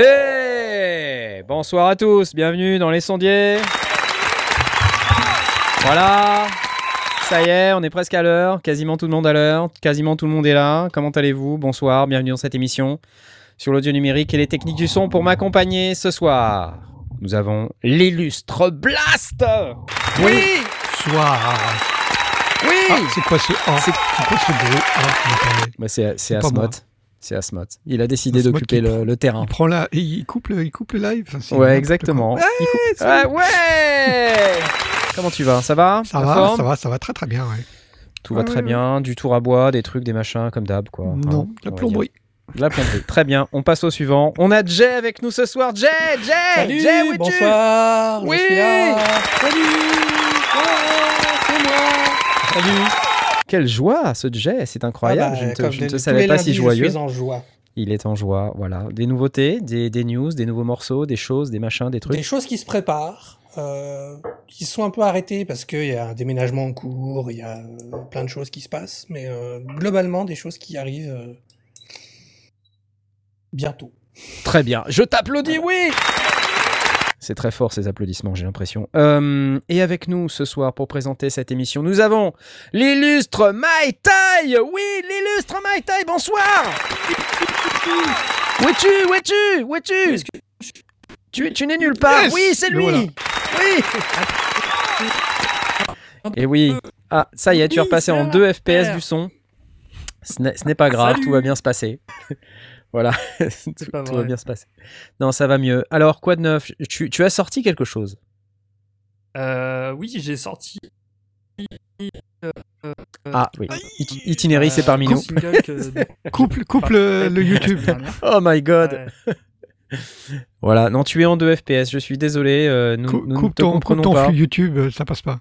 Et bonsoir à tous, bienvenue dans les sondiers. Voilà, ça y est, on est presque à l'heure, quasiment tout le monde à l'heure, quasiment tout le monde est là. Comment allez-vous? Bonsoir, bienvenue dans cette émission sur l'audio numérique et les techniques du son pour m'accompagner ce soir. Nous avons l'illustre Blast Oui Soir. Oui Ah, c'est quoi ce ah, C'est- quoi ce bruit Ah. Bah, C'est. Asmod. C'est Asmod. Il a décidé d'occuper le, terrain. Il prend là, il coupe le, il coupe le live. Enfin, Ouais, exactement. Il coupe- Ah ouais Comment tu vas? Ça va? Ça La va, ça va, ça va très très bien. Ouais. Tout va très ouais, bien, du tour à bois, des trucs, des machins, comme d'hab, quoi. Hein, non, la on va plomberie. La plomberie. Très bien, on passe au suivant. On a Jay avec nous ce soir. Jay Jay Salut, Jay, où es-tu? bonsoir, Oui. je suis là. Salut, oh, c'est moi. Salut. Quelle joie, ce Jay, c'est incroyable. Ah bah, je ne te, je savais pas lundis, si joyeux. Je suis en joie. Il est en joie, voilà. Des nouveautés, des, des news, des nouveaux morceaux, des choses, des machins, des trucs. Des choses qui se préparent, euh, qui sont un peu arrêtées parce qu'il y a un déménagement en cours, il y a euh, plein de choses qui se passent, mais euh, globalement des choses qui arrivent euh, bientôt. Très bien, je t'applaudis, oui! C'est très fort ces applaudissements, j'ai l'impression. Euh, et avec nous ce soir pour présenter cette émission, nous avons l'illustre Mai Tai. Oui, l'illustre Mai Tai, bonsoir! Où es-tu? Où es-tu? Où es-tu? Tu, tu n'es nulle part. Yes! Oui, c'est lui voilà. Oui Et oui, ah, ça y est, tu es repassé en ça 2 va, FPS du son. Ce n'est pas grave, Salut. tout va bien se passer. voilà, tout, pas tout va bien se passer. Non, ça va mieux. Alors, quoi de neuf? Tu, tu as sorti quelque chose? Euh, oui, j'ai sorti. Ah oui, It- Itinéris, c'est parmi un nous. que- Coupe, coupe le, le YouTube. Oh my god Ouais. Voilà, non, tu es en 2 FPS, je suis désolé, euh, nous, Cou- nous ne coupe te ton, coupe comprenons ton pas. flux YouTube, euh, ça passe pas.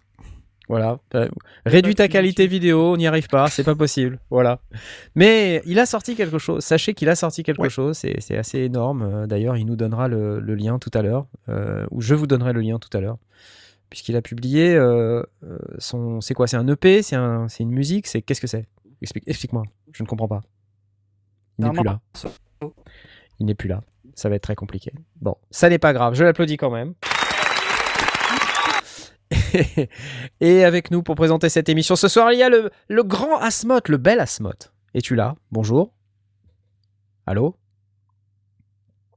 Voilà. Euh, réduis ta qualité vidéo, on n'y arrive pas, c'est pas possible. Voilà. Mais il a sorti quelque chose. Sachez qu'il a sorti quelque Ouais. chose. C'est assez énorme. D'ailleurs, il nous donnera le, le lien tout à l'heure. euh, ou je vous donnerai le lien tout à l'heure. Puisqu'il a publié euh, son. C'est quoi C'est un EP C'est un, c'est une musique C'est qu'est-ce que c'est? Explique, explique-moi. Je ne comprends pas. Il n'est plus là. Il n'est plus là. Ça va être très compliqué. Bon, ça n'est pas grave. Je l'applaudis quand même. Et avec nous pour présenter cette émission ce soir, il y a le, le grand Asmot, le bel Asmot. Es-tu là? Bonjour. Allô?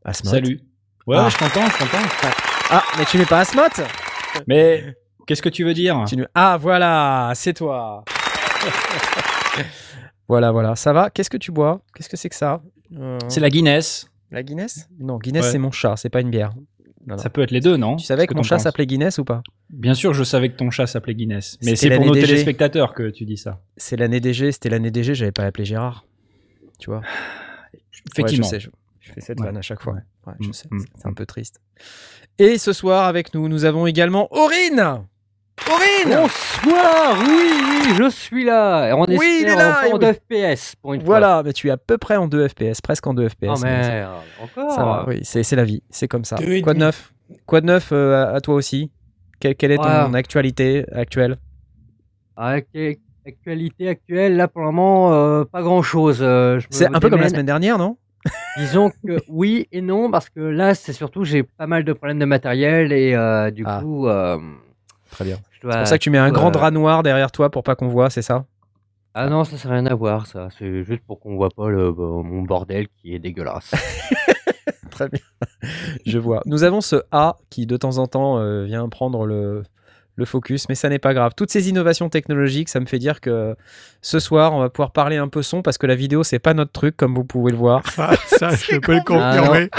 Asmot Salut. Ouais, Ah. je t'entends, je t'entends. Ah, mais tu n'es pas Asmot Mais qu'est-ce que tu veux dire? Tu Ah, voilà, c'est toi. voilà, voilà. Ça va? Qu'est-ce que tu bois? Qu'est-ce que c'est que ça? Euh, C'est la Guinness. La Guinness? Non, Guinness, Ouais. c'est mon chat, c'est pas une bière. Non, non. Ça peut être les deux, non? Tu savais Qu'est-ce que mon chat s'appelait Guinness ou pas? Bien sûr, je savais que ton chat s'appelait Guinness. Mais c'est pour nos DG. téléspectateurs que tu dis ça. C'est l'année DG, c'était l'année DG, j'avais pas appelé Gérard. Tu vois? Effectivement. Ouais, je sais, je, je fais cette Ouais. vanne à chaque fois. Ouais. Ouais, je Mm, sais, mm, c'est un peu triste. Et ce soir, avec nous, nous avons également Aurine Aurine Bonsoir, oui, oui, je suis là. On Oui, il est là, en et de oui. FPS pour une Voilà, mais tu es à peu près en 2 FPS, presque en 2 FPS. Oh merde, encore. Ça va, oui, c'est la vie, c'est comme ça. Quoi de neuf? Quoi de neuf euh, à, toi aussi? Quelle, quelle est ton actualité actuelle? Avec l'actualité actuelle, là pour le moment, euh, pas grand chose. C'est un peu comme la semaine dernière, non? Disons que oui et non, parce que là, c'est surtout, j'ai pas mal de problèmes de matériel et euh, du Ah. coup, euh, Très bien. Je dois. C'est pour ça que tu mets un euh, grand drap noir derrière toi pour pas qu'on voit, c'est ça? Ah non, ça, n'a rien à voir, ça. C'est juste pour qu'on voit pas le, mon bordel qui est dégueulasse. Très bien. Je vois. Nous avons ce A qui, de temps en temps, euh, vient prendre le, le focus, mais ça n'est pas grave. Toutes ces innovations technologiques, ça me fait dire que ce soir, on va pouvoir parler un peu son parce que la vidéo, c'est pas notre truc, comme vous pouvez le voir. Ça, ça, je peux le Ah, confirmer.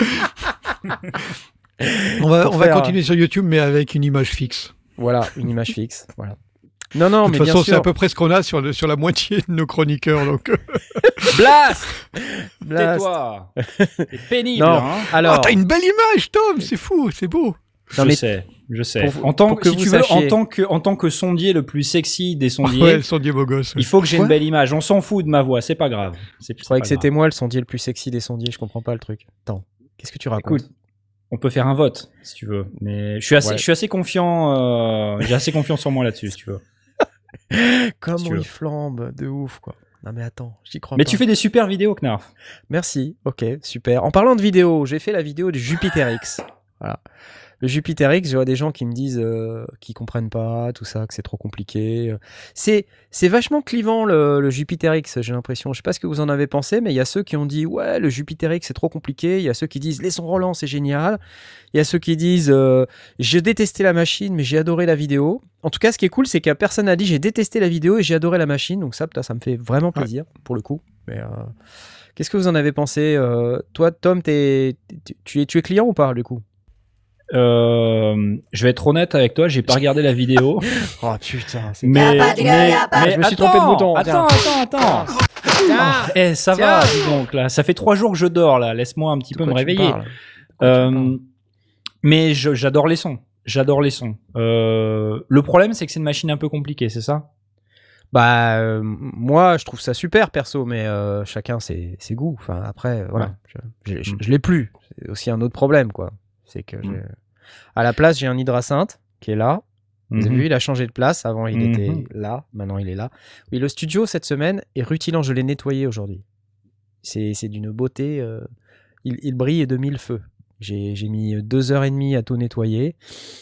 on va, on va continuer sur YouTube, mais avec une image fixe. Voilà, une image fixe. Voilà. Non, non, de mais toute bien façon, c'est à peu près ce qu'on a sur, le- sur la moitié de nos chroniqueurs. Donc. Blast Blast. Tais-toi C'est pénible, Non. hein Oh, Alors, t'as une belle image, Tom C'est fou, c'est beau. Non, je mais sais, je sais. pour en tant que, que si vous tu veux, en sachiez. tant que, en tant que sondier le plus sexy des sondiers, Ouais, le sondier beau gosse. il faut que j'ai une belle image. On s'en fout de ma voix, c'est pas grave. C'est Je croyais que c'était moi le sondier le plus sexy des sondiers, je comprends pas le truc. Attends, qu'est-ce que tu racontes? Écoute, on peut faire un vote si tu veux, mais je suis assez, Ouais. je suis assez confiant. euh, j'ai assez confiance en moi là-dessus, si tu veux. Comment si tu veux. il flambe de ouf quoi. Non mais attends, j'y crois Mais pas. tu fais des super vidéos, Knarf. Merci, ok, super. En parlant de vidéo, j'ai fait la vidéo du Jupiter X. Voilà. Le Jupiter X, je vois des gens qui me disent euh, qu'ils comprennent pas, tout ça, que c'est trop compliqué. C'est c'est vachement clivant le, le Jupiter X, j'ai l'impression. Je sais pas ce que vous en avez pensé, mais il y a ceux qui ont dit ouais le Jupiter X c'est trop compliqué. Il y a ceux qui disent les sons roulants c'est génial. Il y a ceux qui disent euh, j'ai détesté la machine mais j'ai adoré la vidéo. En tout cas, ce qui est cool, c'est que personne n'a dit j'ai détesté la vidéo et j'ai adoré la machine. Donc ça, putain, ça me fait vraiment plaisir pour le coup. Mais euh, qu'est-ce que vous en avez pensé euh, Toi, Tom, t'es- tu- tu es tu es client ou pas du coup? Euh, je vais être honnête avec toi, j'ai pas regardé la vidéo, Oh putain, c'est mais, pas de gueule, mais, pas- Je me suis attends, trompé de bouton, Attends, attends, attends. Ah, eh, ça Tiens. va, dis donc là. Ça fait trois jours que je dors là. Laisse-moi un petit peu me réveiller. Euh, mais je- j'adore les sons. J'adore les sons. Euh, le problème, c'est que c'est une machine un peu compliquée, c'est ça? Bah, euh, moi, je trouve ça super perso, mais euh, chacun ses, ses goûts. Enfin, après, voilà, Ouais. je, je, je- je l'ai plus. C'est aussi un autre problème, quoi. C'est que Mm. À la place, j'ai un hydrasynth qui est là. Vous avez Mhm. vu, il a changé de place. Avant, il Mhm. était là. Maintenant, il est là. Oui, le studio cette semaine est rutilant. Je l'ai nettoyé aujourd'hui. C'est c'est d'une beauté. euh, il, il brille de mille feux. J'ai mis deux heures et demie à tout nettoyer.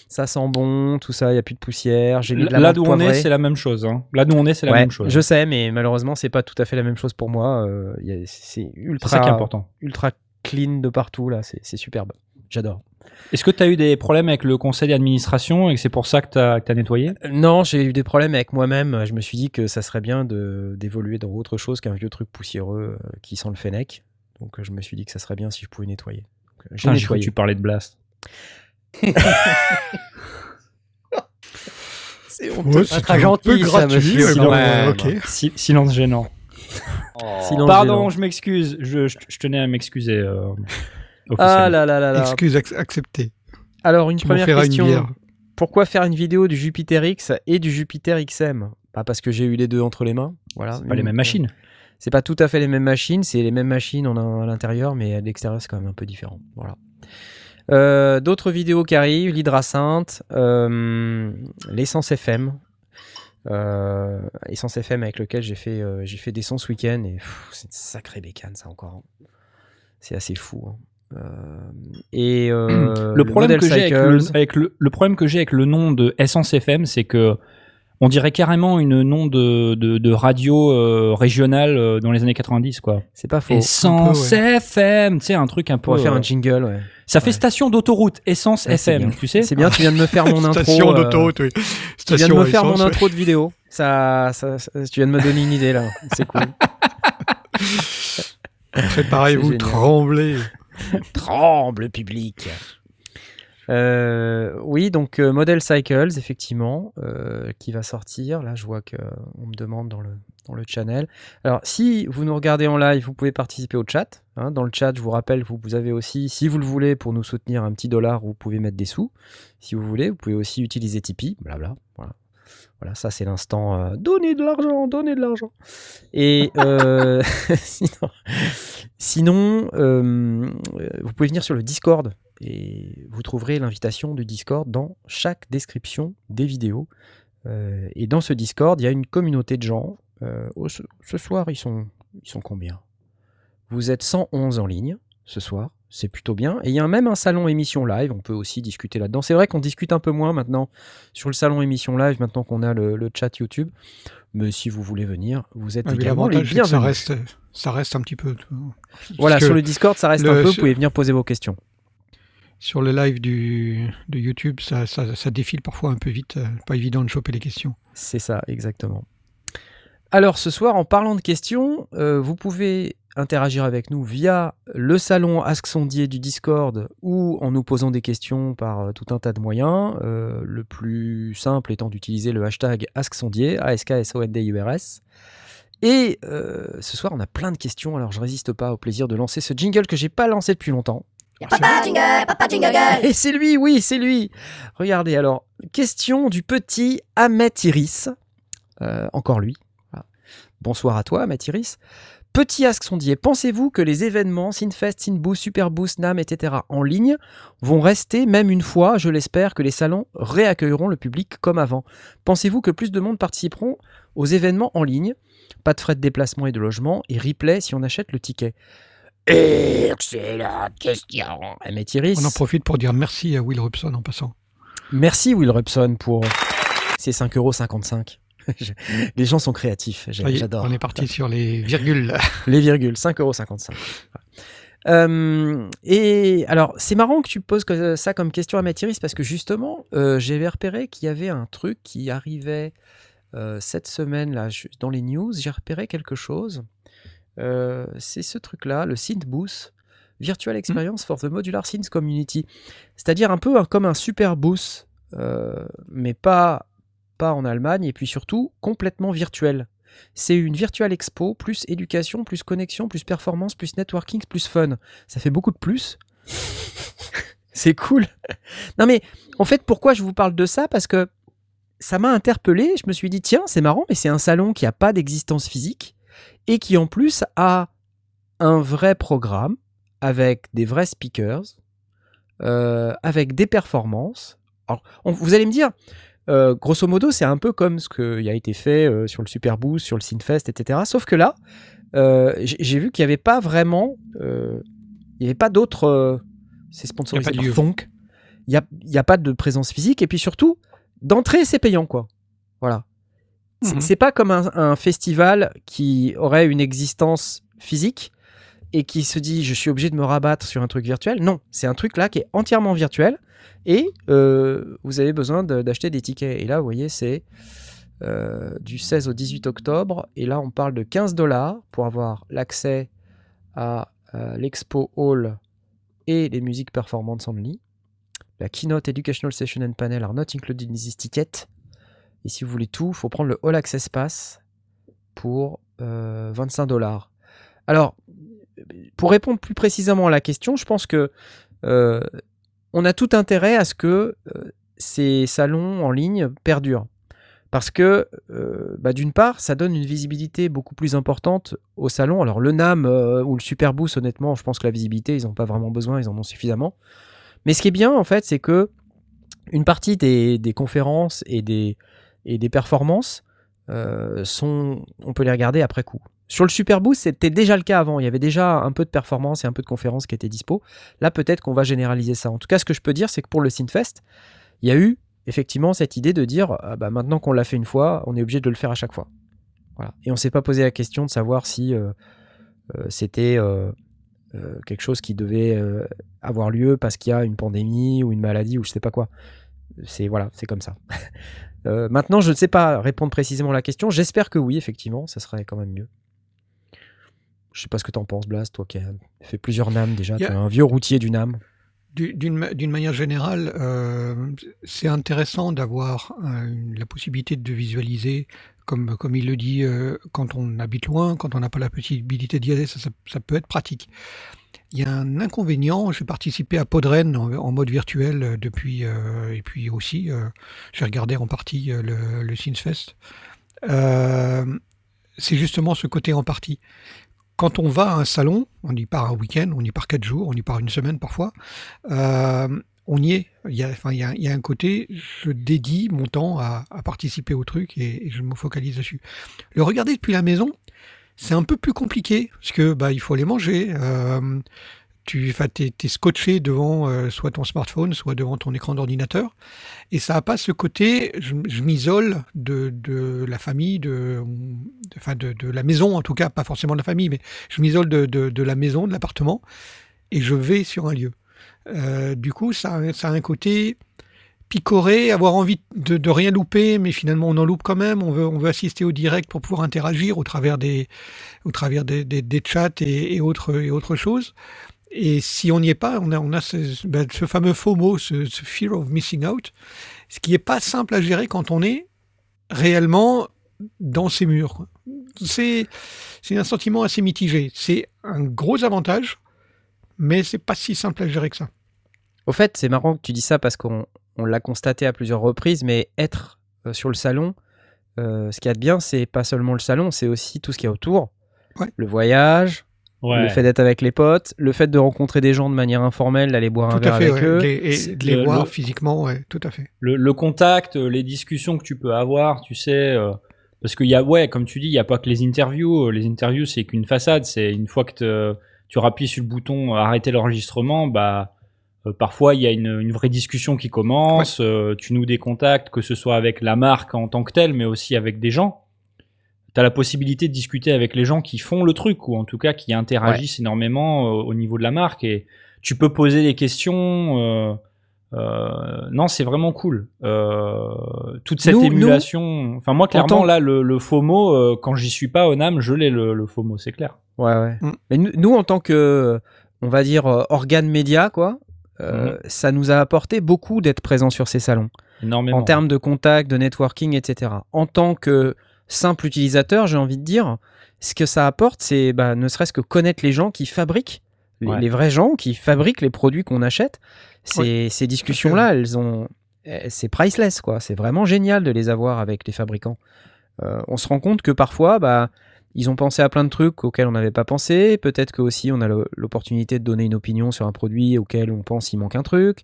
Ça sent bon, tout ça. Il y a plus de poussière. J'ai Là d'où on est, c'est la même chose. hein. Là d'où on est, c'est la Ouais, même chose. Je sais, mais malheureusement, c'est pas tout à fait la même chose pour moi. Euh, c'est ultra, ça qui est important. ultra clean de partout là. C'est superbe. J'adore. Est-ce que tu as eu des problèmes avec le conseil d'administration et que c'est pour ça que tu as, nettoyé? Euh, Non, j'ai eu des problèmes avec moi-même. Je me suis dit que ça serait bien d'évoluer dans autre chose qu'un vieux truc poussiéreux euh, qui sent le fennec. Donc euh, je me suis dit que ça serait bien si je pouvais nettoyer. J'ai Putain, J'ai cru que tu parlais de Blast. C'est Ouais, c'est très un gentil, peu ça, gratuit, monsieur. mais Quand bon, même. ok. Si- silence gênant. Silence Pardon, gênant. je m'excuse. Je, je- je tenais à m'excuser. euh, Ah là là là là. Excuse ac- acceptée. Alors une Tu première une question. Pourquoi faire une vidéo du Jupiter X et du Jupiter XM Pas parce que j'ai eu les deux entre les mains. Voilà. C'est pas les mêmes machines. C'est pas tout à fait les mêmes machines, c'est les mêmes machines on a à l'intérieur, mais à l'extérieur c'est quand même un peu différent. Voilà. Euh, D'autres vidéos qui arrivent, l'hydrasynth, euh, l'essence FM, euh, essence FM avec lequel j'ai fait euh, j'ai fait des sons ce week-end et c'est une sacrée bécane ça encore. C'est assez fou. hein. Euh, et euh, le problème que j'ai avec, le, avec le, le problème que j'ai avec le nom de Essence FM, c'est que on dirait carrément une nom de, de, de radio euh, régionale euh, dans les années 90 quoi. c'est pas faux. Essence FM, tu sais un truc un On peu. pourrait faire euh, un jingle, ouais. ça fait ouais. station d'autoroute Essence Ouais, c'est FM, tu sais. C'est bien, tu viens de me faire mon intro. Station euh, d'autoroute, oui. Tu viens de me faire mon essence, intro de vidéo. Ça, ça, ça- tu viens de me donner une idée là. C'est cool. Préparez-vous, tremblez. Tremble public. Euh, oui, donc euh, Model Cycles, effectivement, euh, qui va sortir. Là, je vois que euh, on me demande dans le, dans le channel. Alors, si vous nous regardez en live, vous pouvez participer au chat. hein. Dans le chat, je vous rappelle vous, vous avez aussi, si vous le voulez, pour nous soutenir un petit dollar, vous pouvez mettre des sous. Si vous voulez, vous pouvez aussi utiliser Tipeee. Blabla. Voilà. Voilà, ça c'est l'instant euh, donner de l'argent, donner de l'argent. Et euh, sinon, euh, vous pouvez venir sur le Discord et vous trouverez l'invitation du Discord dans chaque description des vidéos. Et dans ce Discord, il y a une communauté de gens. Ce, ce soir, ils sont, ils sont combien? Vous êtes 111 en ligne ce soir. C'est plutôt bien. Et il y a même un salon émission live. On peut aussi discuter là-dedans. C'est vrai qu'on discute un peu moins maintenant sur le salon émission live, maintenant qu'on a le, le chat YouTube. Mais si vous voulez venir, vous êtes Ah, également les ça reste, ça reste un petit peu. Voilà, sur le Discord, ça reste le- un peu. Vous pouvez venir poser vos questions. Sur le live du, de YouTube, ça, ça, ça défile parfois un peu vite. Pas évident de choper les questions. C'est ça, exactement. Alors ce soir, en parlant de questions, euh, vous pouvez interagir avec nous via le salon Ask Sondier du Discord ou en nous posant des questions par euh, tout un tas de moyens. Euh, le plus simple étant d'utiliser le hashtag Ask Sondier, A-S-K-S-O-N-D-I-U-R-S. Et euh, ce soir, on a plein de questions, alors je résiste pas au plaisir de lancer ce jingle que j'ai pas lancé depuis longtemps. Papa Jingle, Papa Jingle Et c'est lui, oui, c'est lui. Regardez, alors, question du petit Ahmet Iris. Euh, encore lui. Bonsoir à toi, Ahmet Iris. Petit Ask Sondier, pensez-vous que les événements Sinfest, Sinboost, Superboost, NAM, etc. en ligne vont rester, même une fois, je l'espère, que les salons réaccueilleront le public comme avant? Pensez-vous que plus de monde participeront aux événements en ligne? Pas de frais de déplacement et de logement, et replay si on achète le ticket. Excellente question Iris. On en profite pour dire merci à Will Robson en passant. Merci Will Robson pour ces 5,55€. Je- Les gens sont créatifs, j'adore. On est parti sur les virgules. Les virgules, 5,55€. Euh, et alors, c'est marrant que tu poses que- ça comme question à Mathiris parce que justement, euh, j'avais repéré qu'il y avait un truc qui arrivait euh, cette semaine là dans les news. J'ai repéré quelque chose. Euh, c'est ce truc-là, le Synth Boost Virtual Experience for the Modular Synth Community. C'est-à-dire un peu comme un super boost, euh, mais pas, en Allemagne et puis surtout complètement virtuel. C'est une virtual expo, plus éducation, plus connexion, plus performance, plus networking, plus fun. Ça fait beaucoup de plus. c'est cool. Non mais, en fait, pourquoi je vous parle de ça? Parce que ça m'a interpellé. Je me suis dit, tiens, c'est marrant, mais c'est un salon qui n'a pas d'existence physique et qui en plus a un vrai programme avec des vrais speakers, euh, avec des performances. Alors, vous allez me dire, euh, grosso modo, c'est un peu comme ce qui a été fait euh, sur le Superboost, sur le Synfest, etc. Sauf que là, euh, j'ai vu qu'il n'y avait pas vraiment. il n'y avait pas d'autres. c'est sponsorisé par. Fonk. Il n'y a, y a pas de présence physique. Et puis surtout, d'entrée, c'est payant, quoi. Voilà. C'est Mhm. c'est pas comme un, un festival qui aurait une existence physique et qui se dit je suis obligé de me rabattre sur un truc virtuel. Non, c'est un truc là qui est entièrement virtuel et euh, vous avez besoin d'acheter des tickets. Et là, vous voyez, c'est euh, du 16 au 18 octobre. Et là, on parle de 15 dollars pour avoir l'accès à euh, l'Expo Hall et les musiques performantes only. La keynote Educational Session and Panel are not included in this ticket. Et si vous voulez tout, il faut prendre le All Access Pass pour euh, 25 dollars. Alors, pour répondre plus précisément à la question, je pense que on a tout intérêt à ce que euh, ces salons en ligne perdurent. Parce que, euh, bah, d'une part, ça donne une visibilité beaucoup plus importante au salon. Alors, le NAM euh, ou le Superboost, honnêtement, je pense que la visibilité, ils n'ont pas vraiment besoin, ils en ont suffisamment. Mais ce qui est bien, en fait, c'est que une partie des, conférences et des, et des performances sont, on peut les regarder après coup. Sur le Superboost, c'était déjà le cas avant. Il y avait déjà un peu de performances et un peu de conférences qui étaient dispo. Là, peut-être qu'on va généraliser ça. En tout cas, ce que je peux dire, c'est que pour le Synfest, il y a eu effectivement cette idée de dire ah bah, maintenant qu'on l'a fait une fois, on est obligé de le faire à chaque fois. Et on s'est pas posé la question de savoir si euh, euh, c'était euh, quelque chose qui devait avoir lieu parce qu'il y a une pandémie ou une maladie ou je sais pas quoi. C'est voilà, c'est comme ça. Maintenant, je ne sais pas répondre précisément à la question. J'espère que oui, effectivement, ça serait quand même mieux. Je sais pas ce que t'en penses, Blast, toi qui as fait plusieurs NAM déjà. Tu es un vieux routier du NAM. Du- D'une ma- d'une manière générale, euh, c'est intéressant d'avoir euh, la possibilité de visualiser, comme, comme il le dit, euh, quand on habite loin, quand on n'a pas la possibilité d'y aller, ça, ça- ça peut être pratique. Il y a un inconvénient, j'ai participé à Podren en, en mode virtuel depuis, et puis aussi, j'ai regardé en partie le, le Synthfest. Euh, c'est justement ce côté en partie. Quand on va à un salon, on y part un week-end, on y part quatre jours, on y part une semaine parfois, euh, on y est. Il y, a, un côté, je dédie mon temps à, participer au truc et, et je me focalise dessus. Le regarder depuis la maison, c'est un peu plus compliqué parce que bah, il faut aller manger. Euh, tu es, es, scotché devant euh, soit ton smartphone, soit devant ton écran d'ordinateur. Et ça n'a pas ce côté, je, m'isole de, de, la famille, de, de, de, la maison en tout cas, pas forcément de la famille, mais je m'isole de, la maison, de l'appartement, et je vais sur un lieu. Euh, du coup, ça, a un côté picoré, avoir envie de, de, rien louper, mais finalement on en loupe quand même. On veut, on veut assister au direct pour pouvoir interagir au travers des, au travers des, des, chats et, autres, et autres choses. Et si on n'y est pas, on a, on a ce, ben, ce fameux faux mot, ce, ce, fear of missing out, ce qui n'est pas simple à gérer quand on est réellement dans ces murs. C'est un sentiment assez mitigé. C'est un gros avantage, mais c'est pas si simple à gérer que ça. Au fait, c'est marrant que tu dis ça parce qu'on on l'a constaté à plusieurs reprises, mais être euh, sur le salon, euh, ce qu'il y a de bien, c'est pas seulement le salon, c'est aussi tout ce qu'il y a autour. Ouais. Le voyage, Ouais. le fait d'être avec les potes, le fait de rencontrer des gens de manière informelle, d'aller boire un Tout verre fait, avec ouais. eux. Les- et de les le- voir le- physiquement, ouais, tout à fait. le, le contact, euh, les discussions que tu peux avoir, tu sais, euh, parce qu'il y a, ouais, comme tu dis, il y a pas que les interviews. euh, Les interviews, c'est qu'une façade. C'est une fois que te- tu rappuies sur le bouton arrêter l'enregistrement, bah, euh, parfois il y a une, une vraie discussion qui commence. euh, tu noues des contacts, que ce soit avec la marque en tant que telle, mais aussi avec des gens. T'as la possibilité de discuter avec les gens qui font le truc ou en tout cas qui interagissent énormément euh, au niveau de la marque et tu peux poser des questions. euh, euh, non, c'est vraiment cool. Euh, toute cette Nous- émulation. Enfin, moi, clairement, tant- là, le, le FOMO, euh, quand j'y suis pas au NAM, je l'ai le, le FOMO, c'est clair. Ouais, ouais. Mm. Mais nous, nous, en tant que, on va dire, euh, organe média, quoi, euh, ça nous a apporté beaucoup d'être présents sur ces salons. Énormément. En termes de contact, de networking, etc. En tant que simple utilisateur, j'ai envie de dire, ce que ça apporte, c'est bah, ne serait-ce que connaître les gens qui fabriquent, les, Ouais. les vrais gens qui fabriquent les produits qu'on achète. Ces, ces discussions-là, elles ont, eh, c'est priceless, quoi. C'est vraiment génial de les avoir avec les fabricants. Euh, on se rend compte que parfois, bah, ils ont pensé à plein de trucs auxquels on n'avait pas pensé. Peut-être que aussi on a l'opportunité de donner une opinion sur un produit auquel on pense il manque un truc,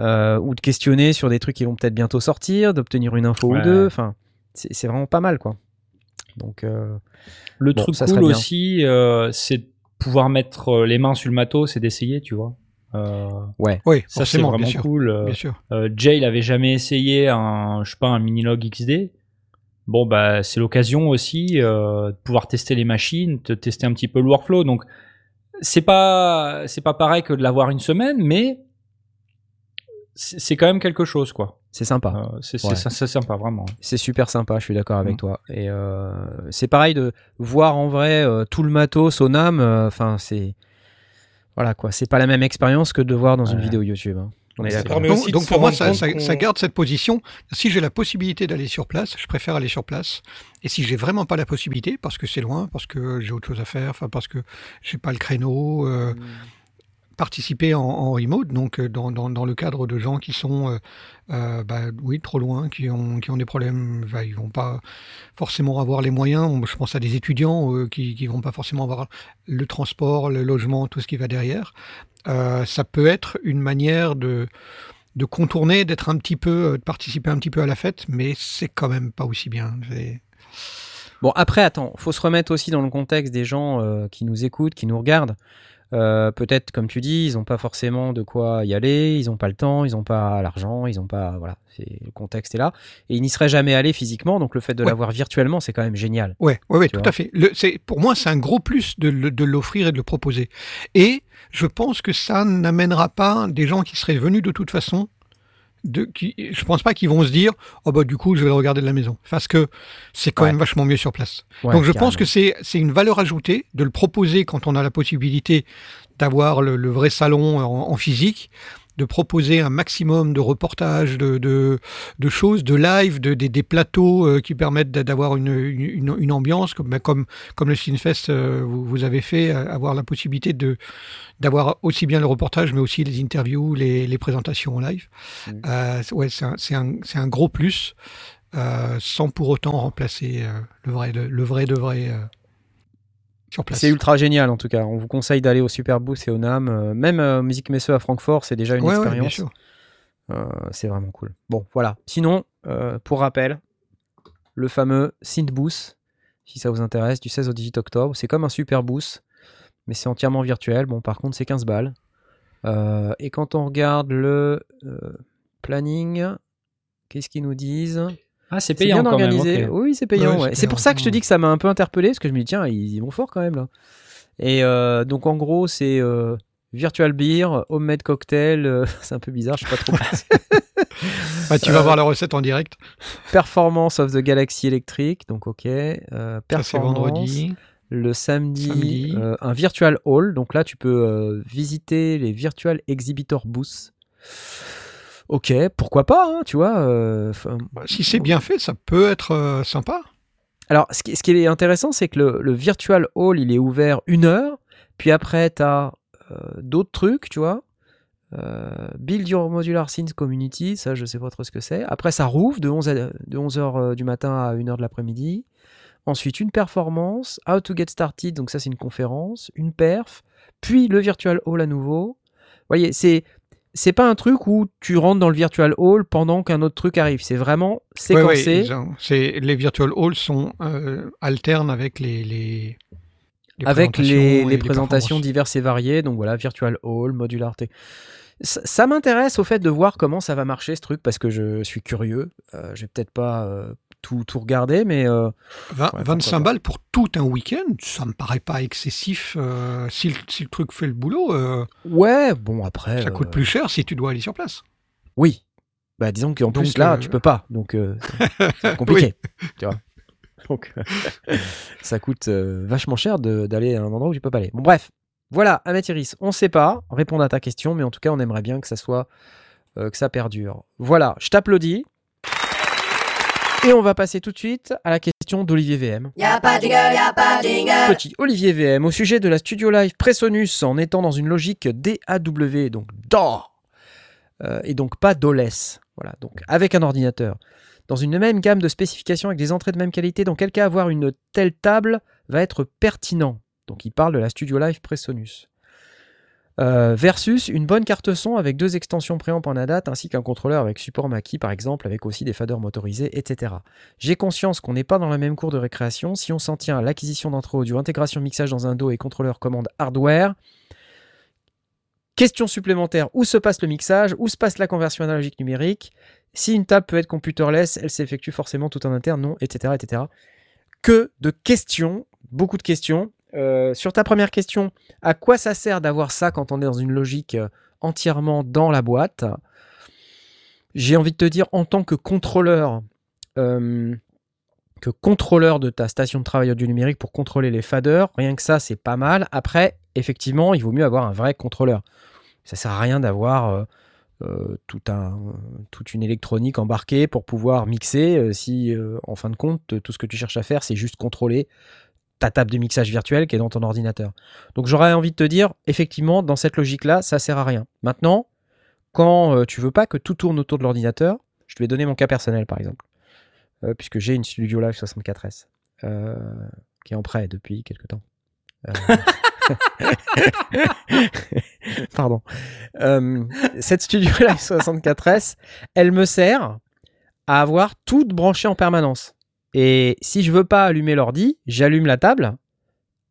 euh, ou de questionner sur des trucs qui vont peut-être bientôt sortir, d'obtenir une info Ouais. ou deux. Enfin, c'est c'est vraiment pas mal, quoi. Donc, euh, Le Bon, truc ça cool aussi, euh, c'est de pouvoir mettre euh, les mains sur le matos et d'essayer, tu vois. Euh, ouais. Oui, ça, c'est vraiment bien sûr. cool. Bien sûr. Euh, Jay, il avait jamais essayé un, je sais pas, un Minilog XD. Bon, bah, c'est l'occasion aussi euh, de pouvoir tester les machines, de tester un petit peu le workflow. Donc, c'est pas, c'est pas pareil que de l'avoir une semaine, mais c'est c'est quand même quelque chose, quoi. C'est sympa. Euh, c'est Ouais. sympa, vraiment. C'est super sympa, je suis d'accord avec Mm. toi. Et euh, c'est pareil de voir en vrai euh, tout le matos au NAM. euh, Enfin, c'est. Voilà quoi, c'est pas la même expérience que de voir dans une vidéo YouTube. hein. On est permet Donc, donc pour moi, ça, garde cette position. Si j'ai la possibilité d'aller sur place, je préfère aller sur place. Et si j'ai vraiment pas la possibilité, parce que c'est loin, parce que j'ai autre chose à faire, enfin parce que j'ai pas le créneau, euh, participer en, remote, donc euh, dans, dans, le cadre de gens qui sont, euh, euh, bah, oui, trop loin, qui ont, qui ont des problèmes, bah, ils vont pas forcément avoir les moyens. Je pense à des étudiants euh, qui, qui vont pas forcément avoir le transport, le logement, tout ce qui va derrière. Ça peut être une manière de de contourner, d'être un petit peu, de participer un petit peu à la fête, mais c'est quand même pas aussi bien. Bon, après, attends, faut se remettre aussi dans le contexte des gens qui nous écoutent, qui nous regardent. Euh, Peut-être, comme tu dis, ils n'ont pas forcément de quoi y aller, ils n'ont pas le temps, ils n'ont pas l'argent, ils n'ont pas. Voilà, le contexte est là. Et ils n'y seraient jamais allés physiquement, donc le fait de Ouais. l'avoir virtuellement, c'est quand même génial. Ouais, ouais, ouais, tout vois. à fait. Le, pour moi, c'est un gros plus de l'offrir et de le proposer. Et je pense que ça n'amènera pas des gens qui seraient venus de toute façon. De, qui, je pense pas qu'ils vont se dire, oh bah du coup, je vais le regarder de la maison. Parce que c'est quand Ouais. même vachement mieux sur place. Ouais, Donc je carrément. pense que c'est c'est une valeur ajoutée de le proposer quand on a la possibilité d'avoir le, le vrai salon en, en physique, de proposer un maximum de reportages, de, de, de choses, de live, de, des- des plateaux euh, qui permettent d'a- d'avoir une, une, une ambiance, comme, bah, comme, comme le Cinefest euh, vous, vous avez fait, euh, avoir la possibilité de d'avoir aussi bien le reportage, mais aussi les interviews, les, les présentations en live. Mhm. Euh, c'est- ouais, c'est un, c'est un, c'est un gros plus, euh, sans pour autant remplacer euh, le vrai, le, le vrai de vrai sur place. C'est ultra génial en tout cas. On vous conseille d'aller au Super Boost et au NAM. Euh, même euh, Musique Messeux à Francfort, c'est déjà une Ouais, expérience. Euh, c'est vraiment cool. Bon, voilà. Sinon, euh, pour rappel, le fameux Synth Boost, si ça vous intéresse, du 16 au 18 octobre, c'est comme un Super Boost, mais c'est entièrement virtuel. Bon, par contre, c'est 15 balles. Euh, et quand on regarde le euh, planning, qu'est-ce qu'ils nous disent? Ah, c'est C'est payant bien quand même. organisé. ok. Oui, c'est payant. Ouais, ouais. c'est pour ça que je te dis que ça m'a un peu interpellé, parce que je me dis, tiens, ils, vont fort quand même là. Et euh, donc, en gros, c'est euh, Virtual Beer, Homemade Cocktail, euh, c'est un peu bizarre, je sais pas trop. Bah, tu vas voir la recette en direct. Performance of the Galaxy Electric, donc ok. Euh, Ça, c'est performance, vendredi. Le samedi, Samedi. euh, un Virtual Hall, donc là tu peux euh, visiter les Virtual Exhibitor Booths. Ok, pourquoi pas, hein, tu vois. euh, 'fin, Bah, Si c'est bien fait, ça peut être euh, sympa. Alors, ce qui, ce qui est intéressant, c'est que le, le Virtual Hall, il est ouvert une heure, puis après, tu as euh, d'autres trucs, tu vois. Euh, build your modular scenes community, ça je sais pas trop ce que c'est. Après ça rouvre de 11 de 11h du matin à 1h de l'après-midi. Ensuite une performance, how to get started, donc ça c'est une conférence, une perf, puis le virtual hall à nouveau. Vous voyez, c'est c'est pas un truc où tu rentres dans le virtual hall pendant qu'un autre truc arrive. C'est vraiment séquencé. Ouais, les virtual halls sont euh, alternes avec les, les, les avec présentations les, les présentations diverses et variées. Donc voilà, virtual hall, modularité. Ça, ça m'intéresse au fait de voir comment ça va marcher ce truc parce que je suis curieux. Euh, je vais peut-être pas euh, tout, tout regarder, mais. Euh, 20, ouais, 25 balles pour tout un week-end, ça me paraît pas excessif euh, si, le, si, le, truc fait le boulot. euh, ouais, bon, après. Ça coûte plus cher si tu dois aller sur place. Oui. Bah, disons qu'en plus, là, euh, tu peux pas. Donc, euh, c'est- compliqué. Tu vois. Donc, ça coûte euh, vachement cher de- d'aller à un endroit où tu peux pas aller. Bon, bref. Voilà, Amathiris, on sait pas répondre à ta question, mais en tout cas, on aimerait bien que ça soit. euh, que ça perdure. Voilà, je t'applaudis. Et on va passer tout de suite à la question d'Olivier VM. Y'a pas jingle, y'a pas jingle. Petit Olivier VM au sujet de la Studio Live Presonus en étant dans une logique DAW, donc DOR, euh, et donc pas DOLES. Voilà, donc avec un ordinateur. Dans une même gamme de spécifications avec des entrées de même qualité, dans quel cas avoir une telle table va être pertinent? Donc il parle de la Studio Live Presonus. Euh, versus une bonne carte son avec deux extensions préamp en ADAT ainsi qu'un contrôleur avec support Mackie par exemple avec aussi des faders motorisés etc. J'ai conscience qu'on n'est pas dans la même cour de récréation si on s'en tient à l'acquisition d'entrée audio, intégration mixage dans un dos et contrôleur commande hardware. Question supplémentaire, où se passe le mixage? Où se passe la conversion analogique numérique? Si une table peut être computerless, elle s'effectue forcément tout en interne, non, etc. etc. Que de questions, beaucoup de questions. Euh, sur ta première question, à quoi ça sert d'avoir ça quand on est dans une logique euh, entièrement dans la boîte? J'ai envie de te dire, en tant que contrôleur, euh, que contrôleur de ta station de travail audio numérique pour contrôler les faders, rien que ça, c'est pas mal. Après, effectivement, il vaut mieux avoir un vrai contrôleur. Ça sert à rien d'avoir toute une électronique embarquée pour pouvoir mixer si, en fin de compte, tout ce que tu cherches à faire, c'est juste contrôler ta table de mixage virtuelle qui est dans ton ordinateur. Donc j'aurais envie de te dire, effectivement, dans cette logique-là, ça sert à rien. Maintenant, quand euh, tu veux pas que tout tourne autour de l'ordinateur, je te vais donner mon cas personnel par exemple, euh, puisque j'ai une Studio Live 64S euh, qui est en prêt depuis quelque temps. Pardon. Cette Studio Live 64S, elle me sert à avoir tout branché en permanence. Et si je veux pas allumer l'ordi, j'allume la table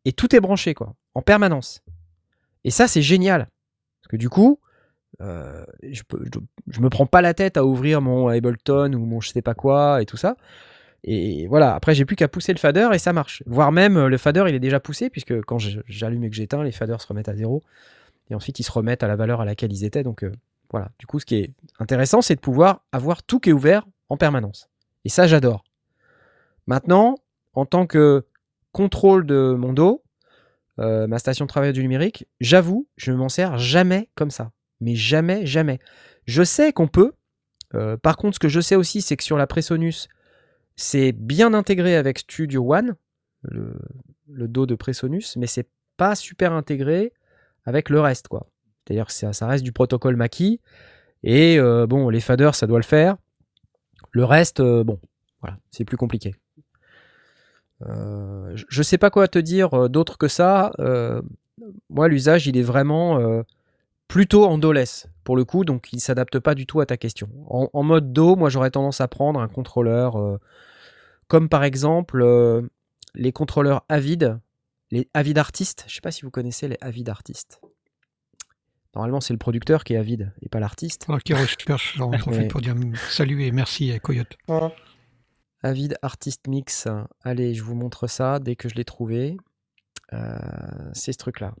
et tout est branché quoi, en permanence. Et ça c'est génial parce que du coup, euh, je, peux, je, je me prends pas la tête à ouvrir mon Ableton ou mon je sais pas quoi et tout ça. Et voilà, après j'ai plus qu'à pousser le fader et ça marche. Voire même le fader il est déjà poussé puisque quand j'allume et que j'éteins, les faders se remettent à zéro et ensuite ils se remettent à la valeur à laquelle ils étaient. Donc euh, voilà, du coup ce qui est intéressant c'est de pouvoir avoir tout qui est ouvert en permanence. Et ça j'adore. Maintenant, en tant que contrôle de mon dos, euh, ma station de travail du numérique, j'avoue, je ne m'en sers jamais comme ça. Mais jamais, jamais. Je sais qu'on peut. Euh, par contre, ce que je sais aussi, c'est que sur la Presonus, c'est bien intégré avec Studio One, le, le dos de Presonus, mais c'est pas super intégré avec le reste, quoi. C'est-à-dire que ça, reste du protocole Mackie. Et euh, bon, les faders, ça doit le faire. Le reste, bon, voilà, c'est plus compliqué. Euh, je- je sais pas quoi te dire euh, d'autre que ça. Euh, moi, l'usage, il est vraiment euh, plutôt en DOLES pour le coup, donc il s'adapte pas du tout à ta question. En, en mode Do, moi, j'aurais tendance à prendre un contrôleur euh, comme par exemple euh, les contrôleurs Avid, les Avid Artistes. Je sais pas si vous connaissez les Avid Artistes. Normalement, c'est le producteur qui est Avid et pas l'artiste. Alors qui recherche, j'en Ouais. profite pour dire salut et merci à Coyote. Avid Artist Mix. Allez, je vous montre ça dès que je l'ai trouvé. Euh, c'est ce truc-là.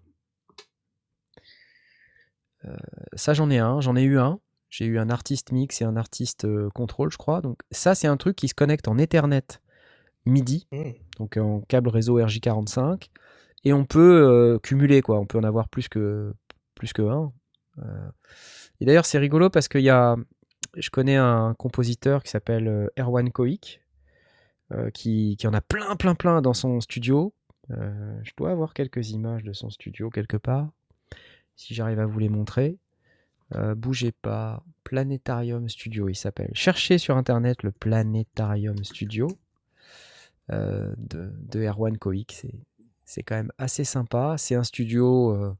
Euh, ça, j'en ai un. J'en ai eu un. J'ai eu un artiste mix et un artiste euh, contrôle, je crois. Donc, ça, c'est un truc qui se connecte en Ethernet MIDI, Mmh. donc en câble réseau RJ45. Et on peut euh, cumuler, quoi. On peut en avoir plus que, plus que un. Et d'ailleurs, c'est rigolo parce qu'il y a. Je connais un compositeur qui s'appelle Erwan Koik, euh, qui, en a plein, plein, plein dans son studio. Euh, je dois avoir quelques images de son studio quelque part. si j'arrive à vous les montrer. Euh, bougez pas. Planétarium Studio, il s'appelle. Cherchez sur internet le Planétarium Studio de, de Erwan Koik. C'est, quand même assez sympa. C'est un studio.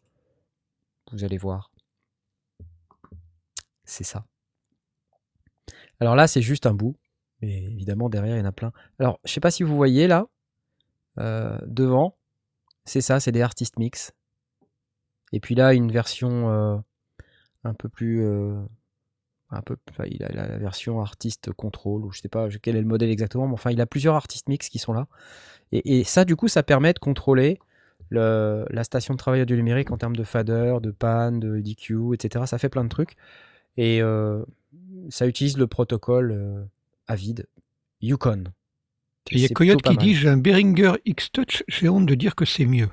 vous allez voir. C'est ça. Alors là, c'est juste un bout. Mais évidemment, derrière, il y en a plein. Alors, je sais pas si vous voyez là. euh, devant, c'est ça, c'est des artistes mix. Et puis là, une version euh, un peu plus. euh, un peu, il a la version artiste contrôle, ou je sais pas quel est le modèle exactement, mais enfin, il a plusieurs artistes mix qui sont là. Et, ça, du coup, ça permet de contrôler le- la station de travail audio numérique en termes de fader, de pan, de DQ, etc. Ça fait plein de trucs. Et ça utilise le protocole Avid, Yukon. Il y a Coyote qui mal. dit j'ai un Behringer X-Touch, j'ai honte de dire que c'est mieux.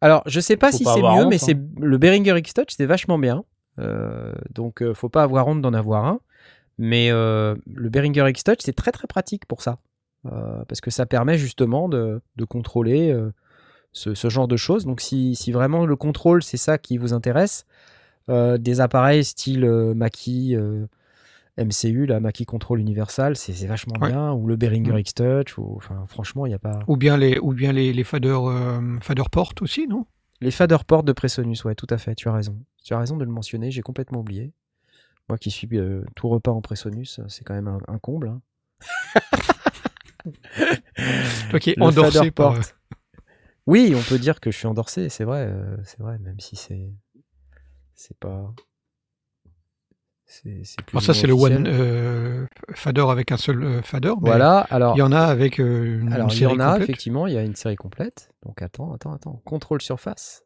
Alors, je sais pas Faut si c'est mieux, honte, mais hein. c'est le Behringer X-Touch, c'est vachement bien. Euh, donc, euh, faut pas avoir honte d'en avoir un. Mais euh, le Behringer X-Touch, c'est très très pratique pour ça. Euh, parce que ça permet justement de, de contrôler euh, ce, ce genre de choses. Donc, si, si vraiment le contrôle, c'est ça qui vous intéresse, euh, des appareils style euh, Mackie euh, MCU, la Mackie Control Universal, c'est vachement Ouais. bien. Ou le Behringer Mm. X-Touch, ou, enfin, franchement, il n'y a pas. Ou bien les, ou bien les, euh, fader port aussi, non? Les fader ports de Presonus, ouais, tout à fait, tu as raison. Tu as raison de le mentionner, j'ai complètement oublié. Moi qui suis euh, tout repas en Presonus, c'est quand même un, un comble. hein. Toi qui es endorsé par... port. Oui, on peut dire que je suis endorsé, c'est vrai, euh, c'est vrai, même si c'est c'est pas c'est Alors ça c'est le one euh, fader avec un seul euh, fader. mais Voilà, alors Il y en a avec euh, une, alors une il y en série a complète. effectivement, il y a une série complète. Donc attends, attends, attends, contrôle surface.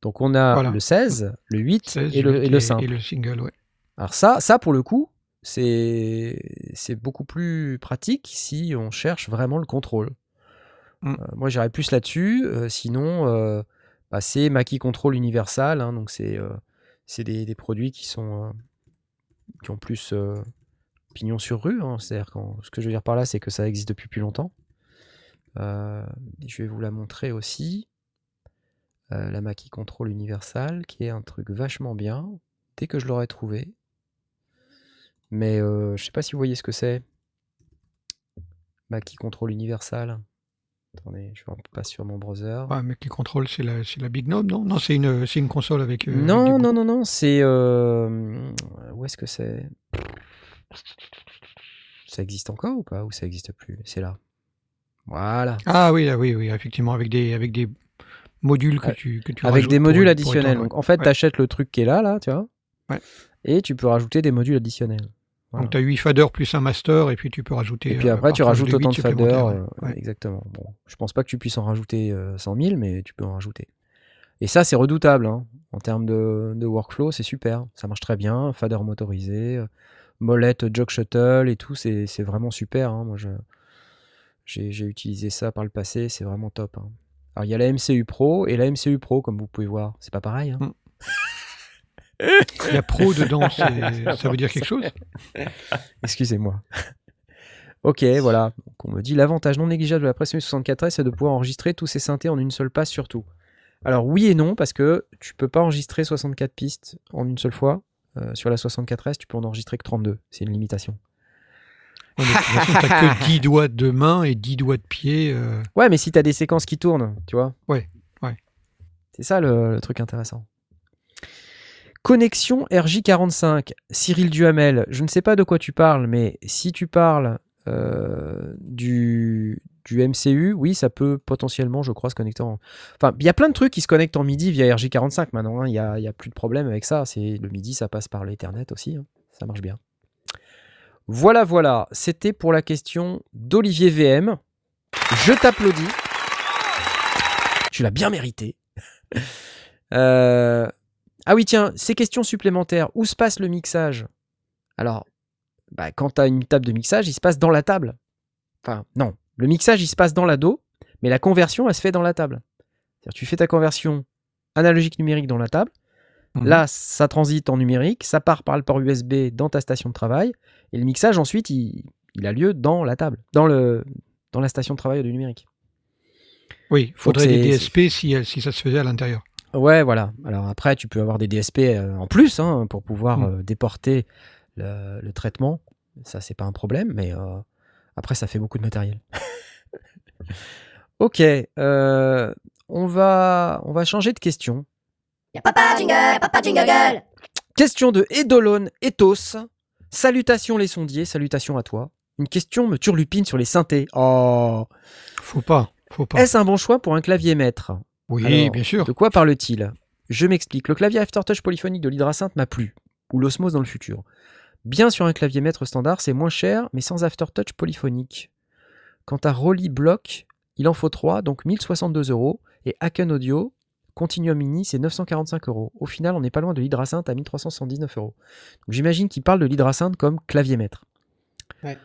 Donc on a Voilà. le 16, le 8 16, et, le, et huit le simple. Et le single, ouais. Alors ça, ça pour le coup, c'est c'est beaucoup plus pratique si on cherche vraiment le contrôle. Mm. Moi, j'irais plus là-dessus. sinon, bah, c'est Mackie Control Universal. hein, donc c'est c'est des, des produits qui sont euh, qui ont plus euh, pignon sur rue. hein. C'est-à-dire qu'en- ce que je veux dire par là, c'est que ça existe depuis plus longtemps. Euh, je vais vous la montrer aussi. Euh, la Mackie Control Universal, qui est un truc vachement bien. Dès que je l'aurai trouvé. Mais je sais pas si vous voyez ce que c'est. Mackie Control Universal. Attendez, je passe sur mon browser. Ouais, mais qui contrôle, c'est la, c'est la Big Knob, non? Non, c'est une, une console avec. euh, avec non, non, non, non, c'est. euh, Où est-ce que c'est? Ça existe encore ou pas? Ou ça existe plus? C'est là. Voilà. Ah oui, ah oui, oui, effectivement, avec des, avec des modules que Ouais. tu, que tu Avec des modules pour additionnels. étendre, Donc en fait, ouais. tu achètes le truc qui est là, là, tu vois. Ouais. Et tu peux rajouter des modules additionnels. Voilà. Donc tu as 8 faders plus un master, et puis tu peux rajouter. Et puis euh, après, tu rajoutes de autant de faders. euh, ouais. Exactement. Bon, je pense pas que tu puisses en rajouter euh, 100 000, mais tu peux en rajouter. Et ça, c'est redoutable. hein. En termes de, de workflow, c'est super. Ça marche très bien. Fader motorisé, euh, molette, jog shuttle et tout, c'est vraiment super. hein. Moi, j'ai j'ai utilisé ça par le passé. C'est vraiment top. hein. Alors, il y a la MCU Pro et la MCU Pro, comme vous pouvez voir. C'est pas pareil. Mm. Il y a pro dedans, ça veut dire quelque chose Excusez-moi. ok, voilà. Donc, on me dit l'avantage non négligeable de la Presonus 64S, c'est de pouvoir enregistrer tous ces synthés en une seule passe surtout. Alors oui et non, parce que tu peux pas enregistrer 64 pistes en une seule fois. Euh, sur la 64S, tu peux en enregistrer que 32. C'est une limitation. Ouais, façon, t'as que 10 doigts de main et 10 doigts de pied. euh, Ouais, mais si tu as des séquences qui tournent, tu vois. Ouais, ouais. C'est ça le, le truc intéressant. Connexion RJ45. Cyril Duhamel, je ne sais pas de quoi tu parles, mais si tu parles euh, du, MCU, oui, ça peut potentiellement, je crois, se connecter en. Enfin, il y a plein de trucs qui se connectent en MIDI via RJ45 maintenant. hein. Il n'y a plus de problème avec ça. C'est Le MIDI, ça passe par l'Ethernet aussi. hein. Ça marche bien. Voilà, voilà. C'était pour la question d'Olivier VM. Je t'applaudis. Tu l'as bien mérité. Euh, Ah oui, tiens, ces questions supplémentaires. Où se passe le mixage? Alors, bah, quand tu as une table de mixage, il se passe dans la table. Enfin, non. Le mixage, il se passe dans la dos, mais la conversion, elle se fait dans la table. C'est-à-dire, tu fais ta conversion analogique numérique dans la table. Mhm. Là, ça transite en numérique, ça part par le port USB dans ta station de travail, et le mixage, ensuite, il, il a lieu dans la table, dans, le, dans la station de travail du numérique. Oui, il faudrait des DSP si, euh, si ça se faisait à l'intérieur. Ouais, voilà. Alors après, tu peux avoir des DSP euh, en plus hein, pour pouvoir Mm. euh, déporter le, le traitement. Ça, c'est pas un problème, mais euh, après, ça fait beaucoup de matériel. ok, euh, on va on va changer de question. Papa jingle, papa jingle. Question de Edolone Ethos. Salutations les sondiers, salutations à toi. Une question me turlupine sur les synthés. Oh, Faut pas, faut pas. est-ce un bon choix pour un clavier maître? Oui, Alors, bien sûr. De quoi parle-t-il? Je m'explique. Le clavier Aftertouch polyphonique de l'hydrasynth m'a plu, ou l'osmose dans le futur. Bien sur un clavier maître standard, c'est moins cher, mais sans Aftertouch polyphonique. Quant à Rolly Block, il en faut 3, donc 1062 euros, et Haken Audio, Continuum Mini, c'est 945 euros. Au final, on n'est pas loin de l'hydrasynth à 1379 euros. Donc j'imagine qu'il parle de l'hydrasynth comme clavier maître. Ouais.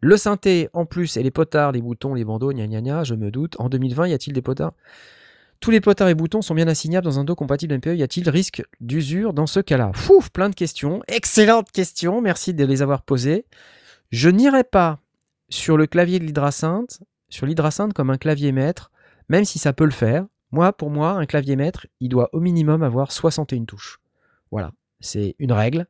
Le synthé, en plus, et les potards, les boutons, les bandeaux, gna gna gna, je me doute. En 2020, y a-t-il des potards? Tous les potards et boutons sont bien assignables dans un dos compatible MPE. Y a-t-il risque d'usure dans ce cas-là? Fouf, plein de questions. Excellentes questions. Merci de les avoir posées. Je n'irai pas sur le clavier de l'hydrasynth, sur l'hydrasynth comme un clavier maître, même si ça peut le faire. Moi, pour moi, un clavier maître, il doit au minimum avoir 61 touches. Voilà, c'est une règle.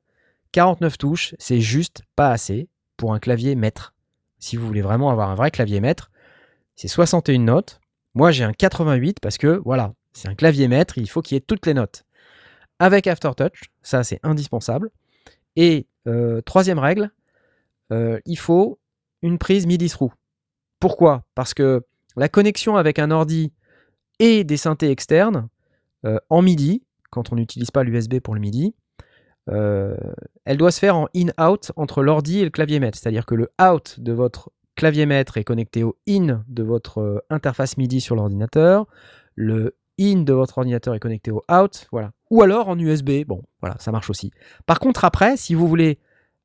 49 touches, c'est juste pas assez pour un clavier maître. Si vous voulez vraiment avoir un vrai clavier maître, c'est 61 notes. Moi, j'ai un 88 parce que, voilà, c'est un clavier maître, il faut qu'il y ait toutes les notes. Avec Aftertouch, ça c'est indispensable. Et euh, troisième règle, euh, il faut une prise MIDI through. Pourquoi? Parce que la connexion avec un ordi et des synthés externes euh, en MIDI, quand on n'utilise pas l'USB pour le MIDI, elle doit se faire en in-out entre l'ordi et le clavier maître. C'est-à-dire que le out de votre clavier maître est connecté au in de votre euh, interface MIDI sur l'ordinateur. Le in de votre ordinateur est connecté au out. Voilà. Ou alors en USB. Bon, voilà, ça marche aussi. Par contre, après, si vous voulez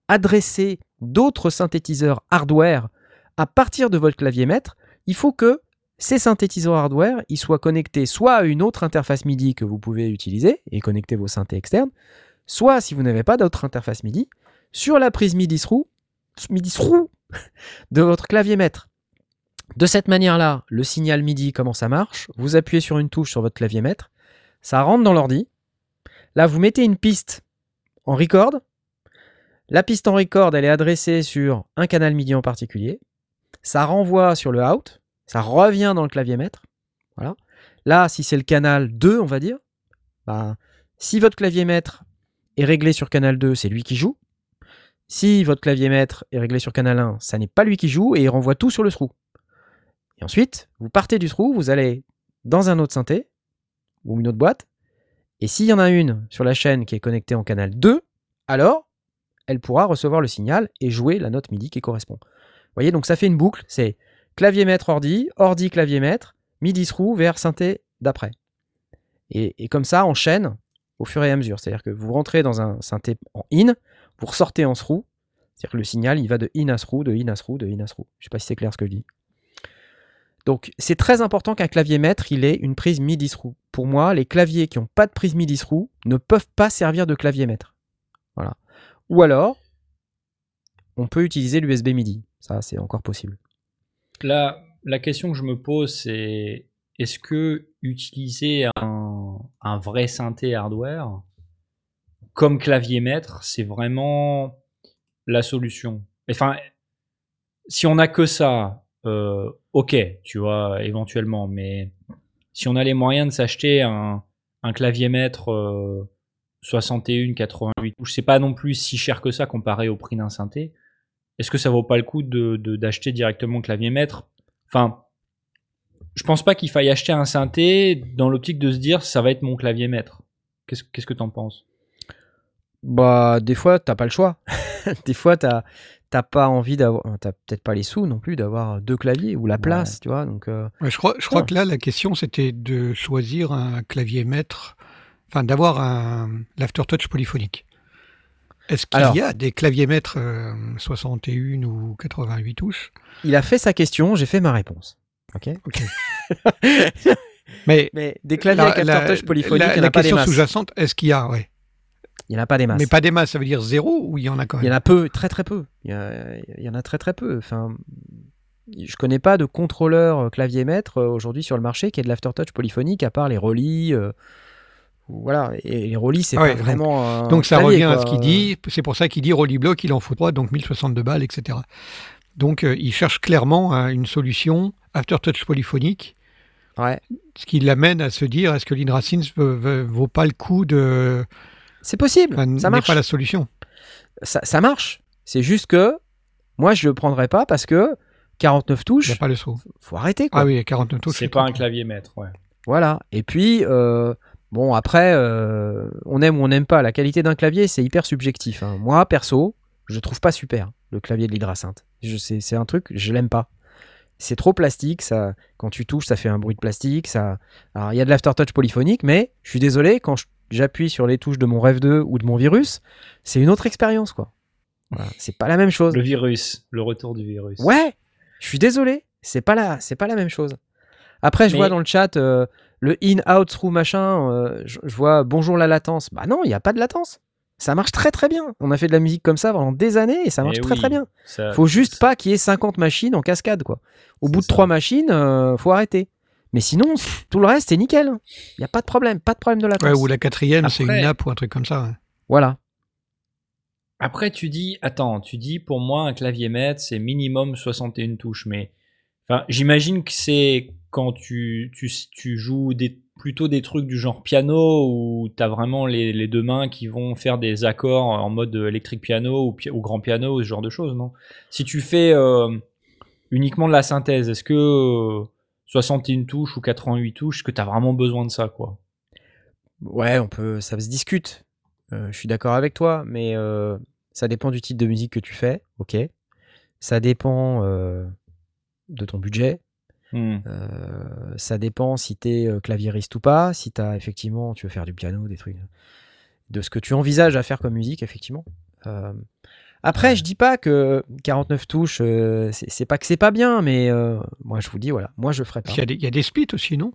adresser d'autres synthétiseurs hardware à partir de votre clavier maître, il faut que ces synthétiseurs hardware soient connectés soit à une autre interface MIDI que vous pouvez utiliser et connecter vos synthés externes, soit si vous n'avez pas d'autre interface MIDI, sur la prise MIDI through, MIDI de votre clavier maître. De cette manière-là, le signal MIDI, comment ça marche? Vous appuyez sur une touche sur votre clavier maître, ça rentre dans l'ordi. Là, vous mettez une piste en record. La piste en record, elle est adressée sur un canal MIDI en particulier. Ça renvoie sur le out, ça revient dans le clavier maître. Voilà. Là, si c'est le canal 2, on va dire, bah, si votre clavier maître est réglé sur canal 2, c'est lui qui joue. Si votre clavier maître est réglé sur canal 1, ça n'est pas lui qui joue et il renvoie tout sur le through. Et ensuite, vous partez du through, vous allez dans un autre synthé ou une autre boîte. Et s'il y en a une sur la chaîne qui est connectée en canal 2, alors elle pourra recevoir le signal et jouer la note MIDI qui correspond. Vous voyez, donc ça fait une boucle, c'est clavier maître ordi, ordi clavier maître, MIDI through vers synthé d'après. Et, et comme ça, on chaîne au fur et à mesure. C'est-à-dire que vous rentrez dans un synthé en in, vous ressortez en through, c'est-à-dire que le signal, il va de in à de in à de in à through. Je sais pas si c'est clair ce que je dis. Donc, c'est très important qu'un clavier maître, il ait une prise MIDI through. Pour moi, les claviers qui n'ont pas de prise MIDI through ne peuvent pas servir de clavier maître. Voilà. Ou alors, on peut utiliser l'USB MIDI. Ça, c'est encore possible. Là, la question que je me pose, c'est est-ce que utiliser un vrai synthé hardware comme clavier maître, c'est vraiment la solution Enfin, si on n'a que ça, euh, ok, tu vois, éventuellement, mais si on a les moyens de s'acheter un, clavier maître euh, 61, 88, c'est pas non plus si cher que ça comparé au prix d'un synthé. Est-ce que ça vaut pas le coup de de- d'acheter directement le clavier maître? Enfin, je pense pas qu'il faille acheter un synthé dans l'optique de se dire ça va être mon clavier maître. Qu'est-ce que t'en penses? Bah, des fois, t'as pas le choix. des fois, t'as t'as pas envie d'avoir, t'as peut-être pas les sous non plus d'avoir deux claviers ou la place, tu vois. Donc, euh, Ouais, je crois, je crois que là, la question, c'était de choisir un clavier maître, enfin, d'avoir un l'aftertouch polyphonique. Est-ce qu'il y a des claviers maîtres euh, 61 ou 88 touches? Il a fait sa question, j'ai fait ma réponse. Ok. Ok. Mais Mais des claviers la, avec aftertouch polyphonique, la- il en la pas question sous-jacente, est-ce qu'il y a ouais. Il n'y en a pas des masses. Mais pas des masses, ça veut dire zéro ou il y en a quand Il y même en a peu, très très peu. Il y, a- il y en a très très peu. Enfin, je connais pas de contrôleur euh, clavier maître euh, aujourd'hui sur le marché qui ait de l'aftertouch polyphonique à part les Rolly. euh, voilà, et les Rolly, c'est ouais, pas donc- vraiment. un Donc ça clavier, revient à ce qu'il dit. C'est pour ça qu'il dit Rolly Block, il en faut trois, donc 1062 balles, etc. Donc euh, il cherche clairement hein, une solution aftertouch polyphonique, Ouais, ce qui l'amène à se dire est-ce que l'Inracines ne vaut pas le coup de. C'est possible, enfin, ça n'est marche. pas la solution. Ça, ça marche. C'est juste que moi, je le prendrais pas parce que 49 Il n'y touches, a pas le saut. faut arrêter quoi. Ah oui, 49 touches. C'est pas un clavier maître, ouais. Voilà. Et puis, euh, bon, après, euh, on aime ou on n'aime pas. La qualité d'un clavier, c'est hyper subjectif. hein. Moi, perso, je trouve pas super le clavier de sais, c'est un truc, je l'aime pas. C'est trop plastique. Ça, quand tu touches, ça fait un bruit de plastique. Ça, alors il y a de l'aftertouch polyphonique, mais je suis désolé quand je- j'appuie sur les touches de mon Rêve 2 ou de mon Virus, c'est une autre expérience, quoi. Voilà. C'est pas la même chose. Le virus, le retour du virus. Ouais, je suis désolé, c'est pas la, c'est pas la même chose. Après, je Mais- vois dans le chat euh, le in out through machin, euh, je, je vois bonjour la latence. Bah non, il y a pas de latence. Ça marche très très bien. On a fait de la musique comme ça pendant des années et ça marche Eh très oui, très bien. ça- Faut juste ça- pas qu'il y ait 50 machines en cascade quoi. Au bout de trois machines, euh, faut arrêter. Mais sinon, tout le reste c'est nickel. Il y a pas de problème, pas de problème de latence. Ouais, ou la quatrième, c'est une nappe ou un truc comme ça. ouais. Voilà. Après, tu dis, attends, tu dis pour moi un clavier maître c'est minimum 61 touches, mais enfin, j'imagine que c'est quand tu, tu, tu joues des, plutôt des trucs du genre piano où tu as vraiment les, les deux mains qui vont faire des accords en mode électrique piano ou, ou grand piano, ce genre de choses, non? Si tu fais euh, uniquement de la synthèse, est-ce que euh, 61 touches ou 88 touches, est-ce que tu as vraiment besoin de ça, quoi Ouais, on peut, ça se discute. Euh, je suis d'accord avec toi, mais euh, ça dépend du type de musique que tu fais, ok. Ça dépend euh, de ton budget. Hmm. Ça dépend si t'es euh, claviériste ou pas, si t'as effectivement, tu veux faire du piano, des trucs, de ce que tu envisages à faire comme musique, effectivement. Après, je dis pas que 49 touches, euh, c'est pas que c'est pas bien, mais euh, moi je vous dis, voilà, moi je ferais pas. Il y, a des, il y a des splits aussi, non?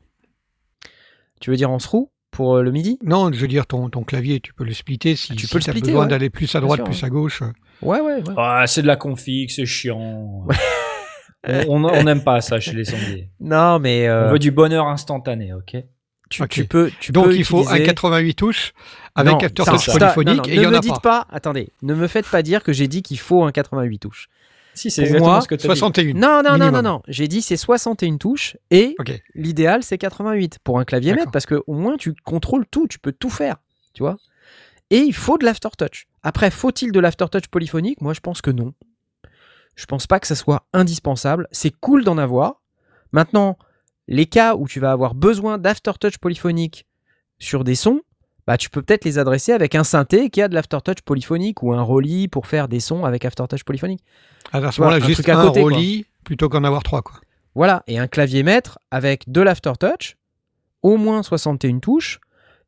Tu veux dire en roue pour euh, le midi? Non, je veux dire, ton, ton clavier, tu peux le splitter si, Ah, tu si peux le splitter, besoin ouais. d'aller plus à droite, sûr, plus ouais. à gauche. Ouais, ouais, ouais. Ah, c'est de la config, c'est chiant. on n'aime pas ça chez les sondiers. Non, mais euh, On veut du bonheur instantané, ok? tu, peux, tu Donc peux il faut un 88 touches avec Non, polyphonique non, non, et il y ne en me a dites pas. pas. Attendez, ne me faites pas dire que j'ai dit qu'il faut un 88 touches. Si, c'est exactement ce que 61. Non, non, non, minimum. non, non. J'ai dit c'est 61 touches et l'idéal c'est 88 pour un clavier maître parce que au moins tu contrôles tout, tu peux tout faire, tu vois. Et il faut de l'aftertouch. Après, faut-il de l'aftertouch polyphonique? Moi, je pense que non. Je pense pas que ça soit indispensable. C'est cool d'en avoir. Maintenant, les cas où tu vas avoir besoin d'aftertouch polyphonique sur des sons, bah, tu peux peut-être les adresser avec un synthé qui a de l'aftertouch polyphonique ou un Rolly pour faire des sons avec aftertouch polyphonique. À ce moment-là, juste un côté, quoi. Rolly plutôt qu'en avoir trois. Quoi. Voilà, et un clavier maître avec de l'aftertouch, au moins 61 touches,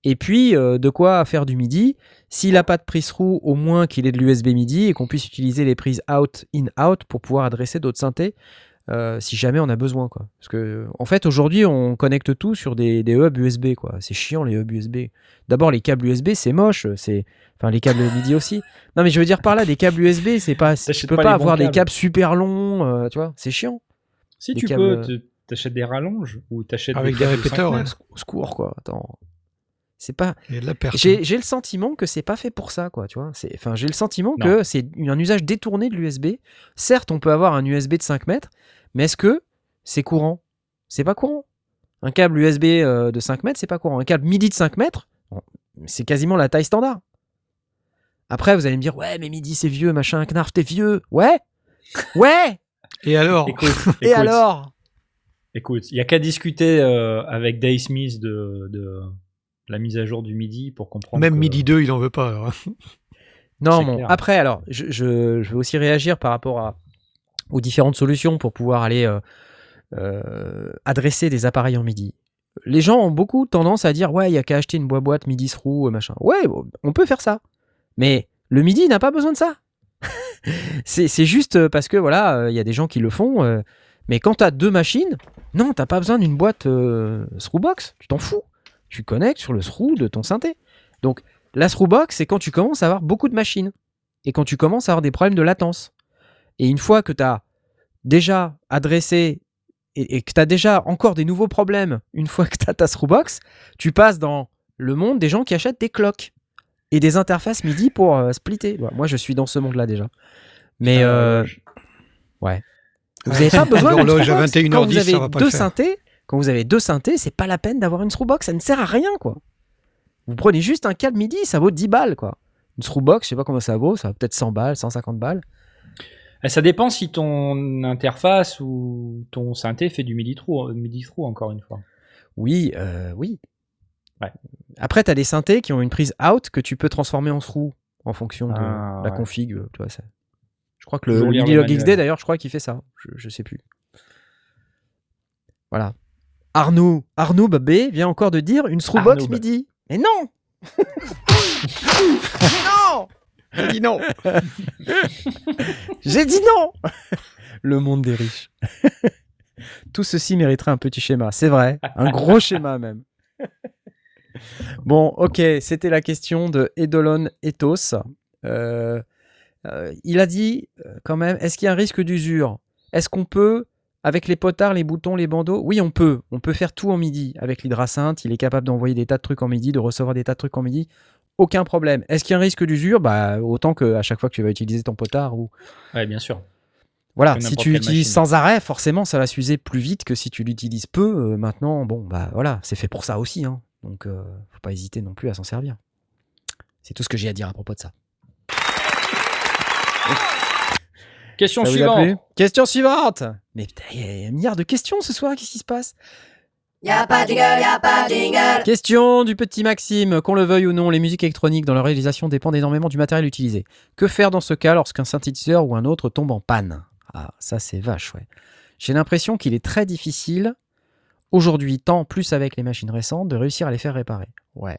et puis euh, de quoi faire du MIDI. S'il n'a pas de prise roue, au moins qu'il ait de l'USB MIDI et qu'on puisse utiliser les prises out, in, out pour pouvoir adresser d'autres synthés euh, si jamais on a besoin. Quoi. Parce que, en fait, aujourd'hui, on connecte tout sur des, des hubs USB. quoi. C'est chiant les hubs USB. D'abord, les câbles USB, c'est moche. C'est... Enfin, les câbles MIDI aussi. Non, mais je veux dire par là, des câbles USB, c'est pas. Tu peux pas avoir des câbles. câbles super longs, euh, tu vois, c'est chiant. Si Des tu câbles- peux, tu- t'achètes des rallonges ou t'achètes Avec des, répéteurs, 5 ouais. secours, quoi. Attends. C'est pas. Il y a de la perte. J'ai le sentiment que c'est pas fait pour ça, quoi. Tu vois. C'est. Enfin, j'ai le sentiment Non. que c'est un usage détourné de l'USB. Certes, on peut avoir un USB de 5 mètres, mais est-ce que c'est courant? C'est pas courant. Un câble USB euh, de 5 mètres, c'est pas courant. Un câble MIDI de 5 mètres, bon, c'est quasiment la taille standard. Après, vous allez me dire, ouais, mais MIDI c'est vieux, machin, Knarf, t'es vieux. Ouais, ouais. Et alors? Écoute, Et alors? Écoute, il y a qu'à discuter euh, avec Dave Smith de, de la mise à jour du MIDI pour comprendre. Même que- midi 2, il n'en veut pas. alors. Non, bon. clair. Après, alors, je, je- je vais aussi réagir par rapport à, aux différentes solutions pour pouvoir aller euh, euh, adresser des appareils en MIDI. Les gens ont beaucoup tendance à dire ouais, il y a qu'à acheter une boîte boîte MIDI through, euh, machin. Ouais, bon, on peut faire ça. Mais le MIDI n'a pas besoin de ça. c'est c'est juste parce que voilà, euh, il y a des gens qui le font. euh, mais quand tu as deux machines, non, t'as pas besoin d'une boîte euh, Throughbox. Tu t'en fous. Tu connectes sur le through de ton synthé. Donc la Throughbox, c'est quand tu commences à avoir beaucoup de machines et quand tu commences à avoir des problèmes de latence. Et une fois que tu as déjà adressé et, et que tu as déjà encore des nouveaux problèmes une fois que tu as ta Screwbox, tu passes dans le monde des gens qui achètent des cloques et des interfaces MIDI pour euh, splitter. Voilà, Moi, je suis dans ce monde-là déjà. Mais euh, ouais. Vous n'avez pas besoin d'une L'horloge à Screwbox. 21h10, Quand vous avez ça va pas deux synthés, quand vous avez deux synthés, c'est pas la peine d'avoir une Screwbox, ça ne sert à rien quoi. Vous prenez juste un câble MIDI, ça vaut 10 balles quoi. Une Screwbox, je sais pas combien ça vaut, ça va peut-être 100 balles, 150 balles. Eh, Ça dépend si ton interface ou ton synthé fait du MIDI through, MIDI through encore une fois. Oui, euh, oui. Ouais. Après, tu as des synthés qui ont une prise out que tu peux transformer en through en fonction de Ah, la ouais. config. euh, Tu vois, ça. Je crois que le, MIDI Log. XD, d'ailleurs, je crois qu'il fait ça. Je, je sais plus. Voilà. Arnaud, Arnaud Babé vient encore de dire une bah. MIDI. Mais non Non J'ai dit non J'ai dit non Le monde des riches. Tout ceci mériterait un petit schéma, c'est vrai. Un gros schéma même. Bon, ok, c'était la question de Edolon Ethos. Euh, euh, il a dit euh, quand même, est-ce qu'il y a un risque d'usure? Est-ce qu'on peut, avec les potards, les boutons, les bandeaux Oui, on peut. On peut faire tout en MIDI. Avec l'hydrasynth, il est capable d'envoyer des tas de trucs en MIDI, de recevoir des tas de trucs en MIDI. Aucun problème. Est-ce qu'il y a un risque d'usure? Bah, autant qu'à chaque fois que tu vas utiliser ton potard ou Ouais, bien sûr. voilà, si tu l'utilises sans arrêt, forcément, ça va s'user plus vite que si tu l'utilises peu. Euh, maintenant, bon, bah voilà, c'est fait pour ça aussi. hein. Donc, euh, faut pas hésiter non plus à s'en servir. C'est tout ce que j'ai à dire à propos de ça. Question a suivante. Question suivante Mais putain, il y a un milliard de questions ce soir, qu'est-ce qui se passe Y'a pas de jingle, y'a pas de jingle. Question du petit Maxime. Qu'on le veuille ou non, les musiques électroniques dans leur réalisation dépendent énormément du matériel utilisé. Que faire dans ce cas lorsqu'un synthétiseur ou un autre tombe en panne? Ah, ça c'est vache, ouais. J'ai l'impression qu'il est très difficile, aujourd'hui, tant plus avec les machines récentes, de réussir à les faire réparer. Ouais.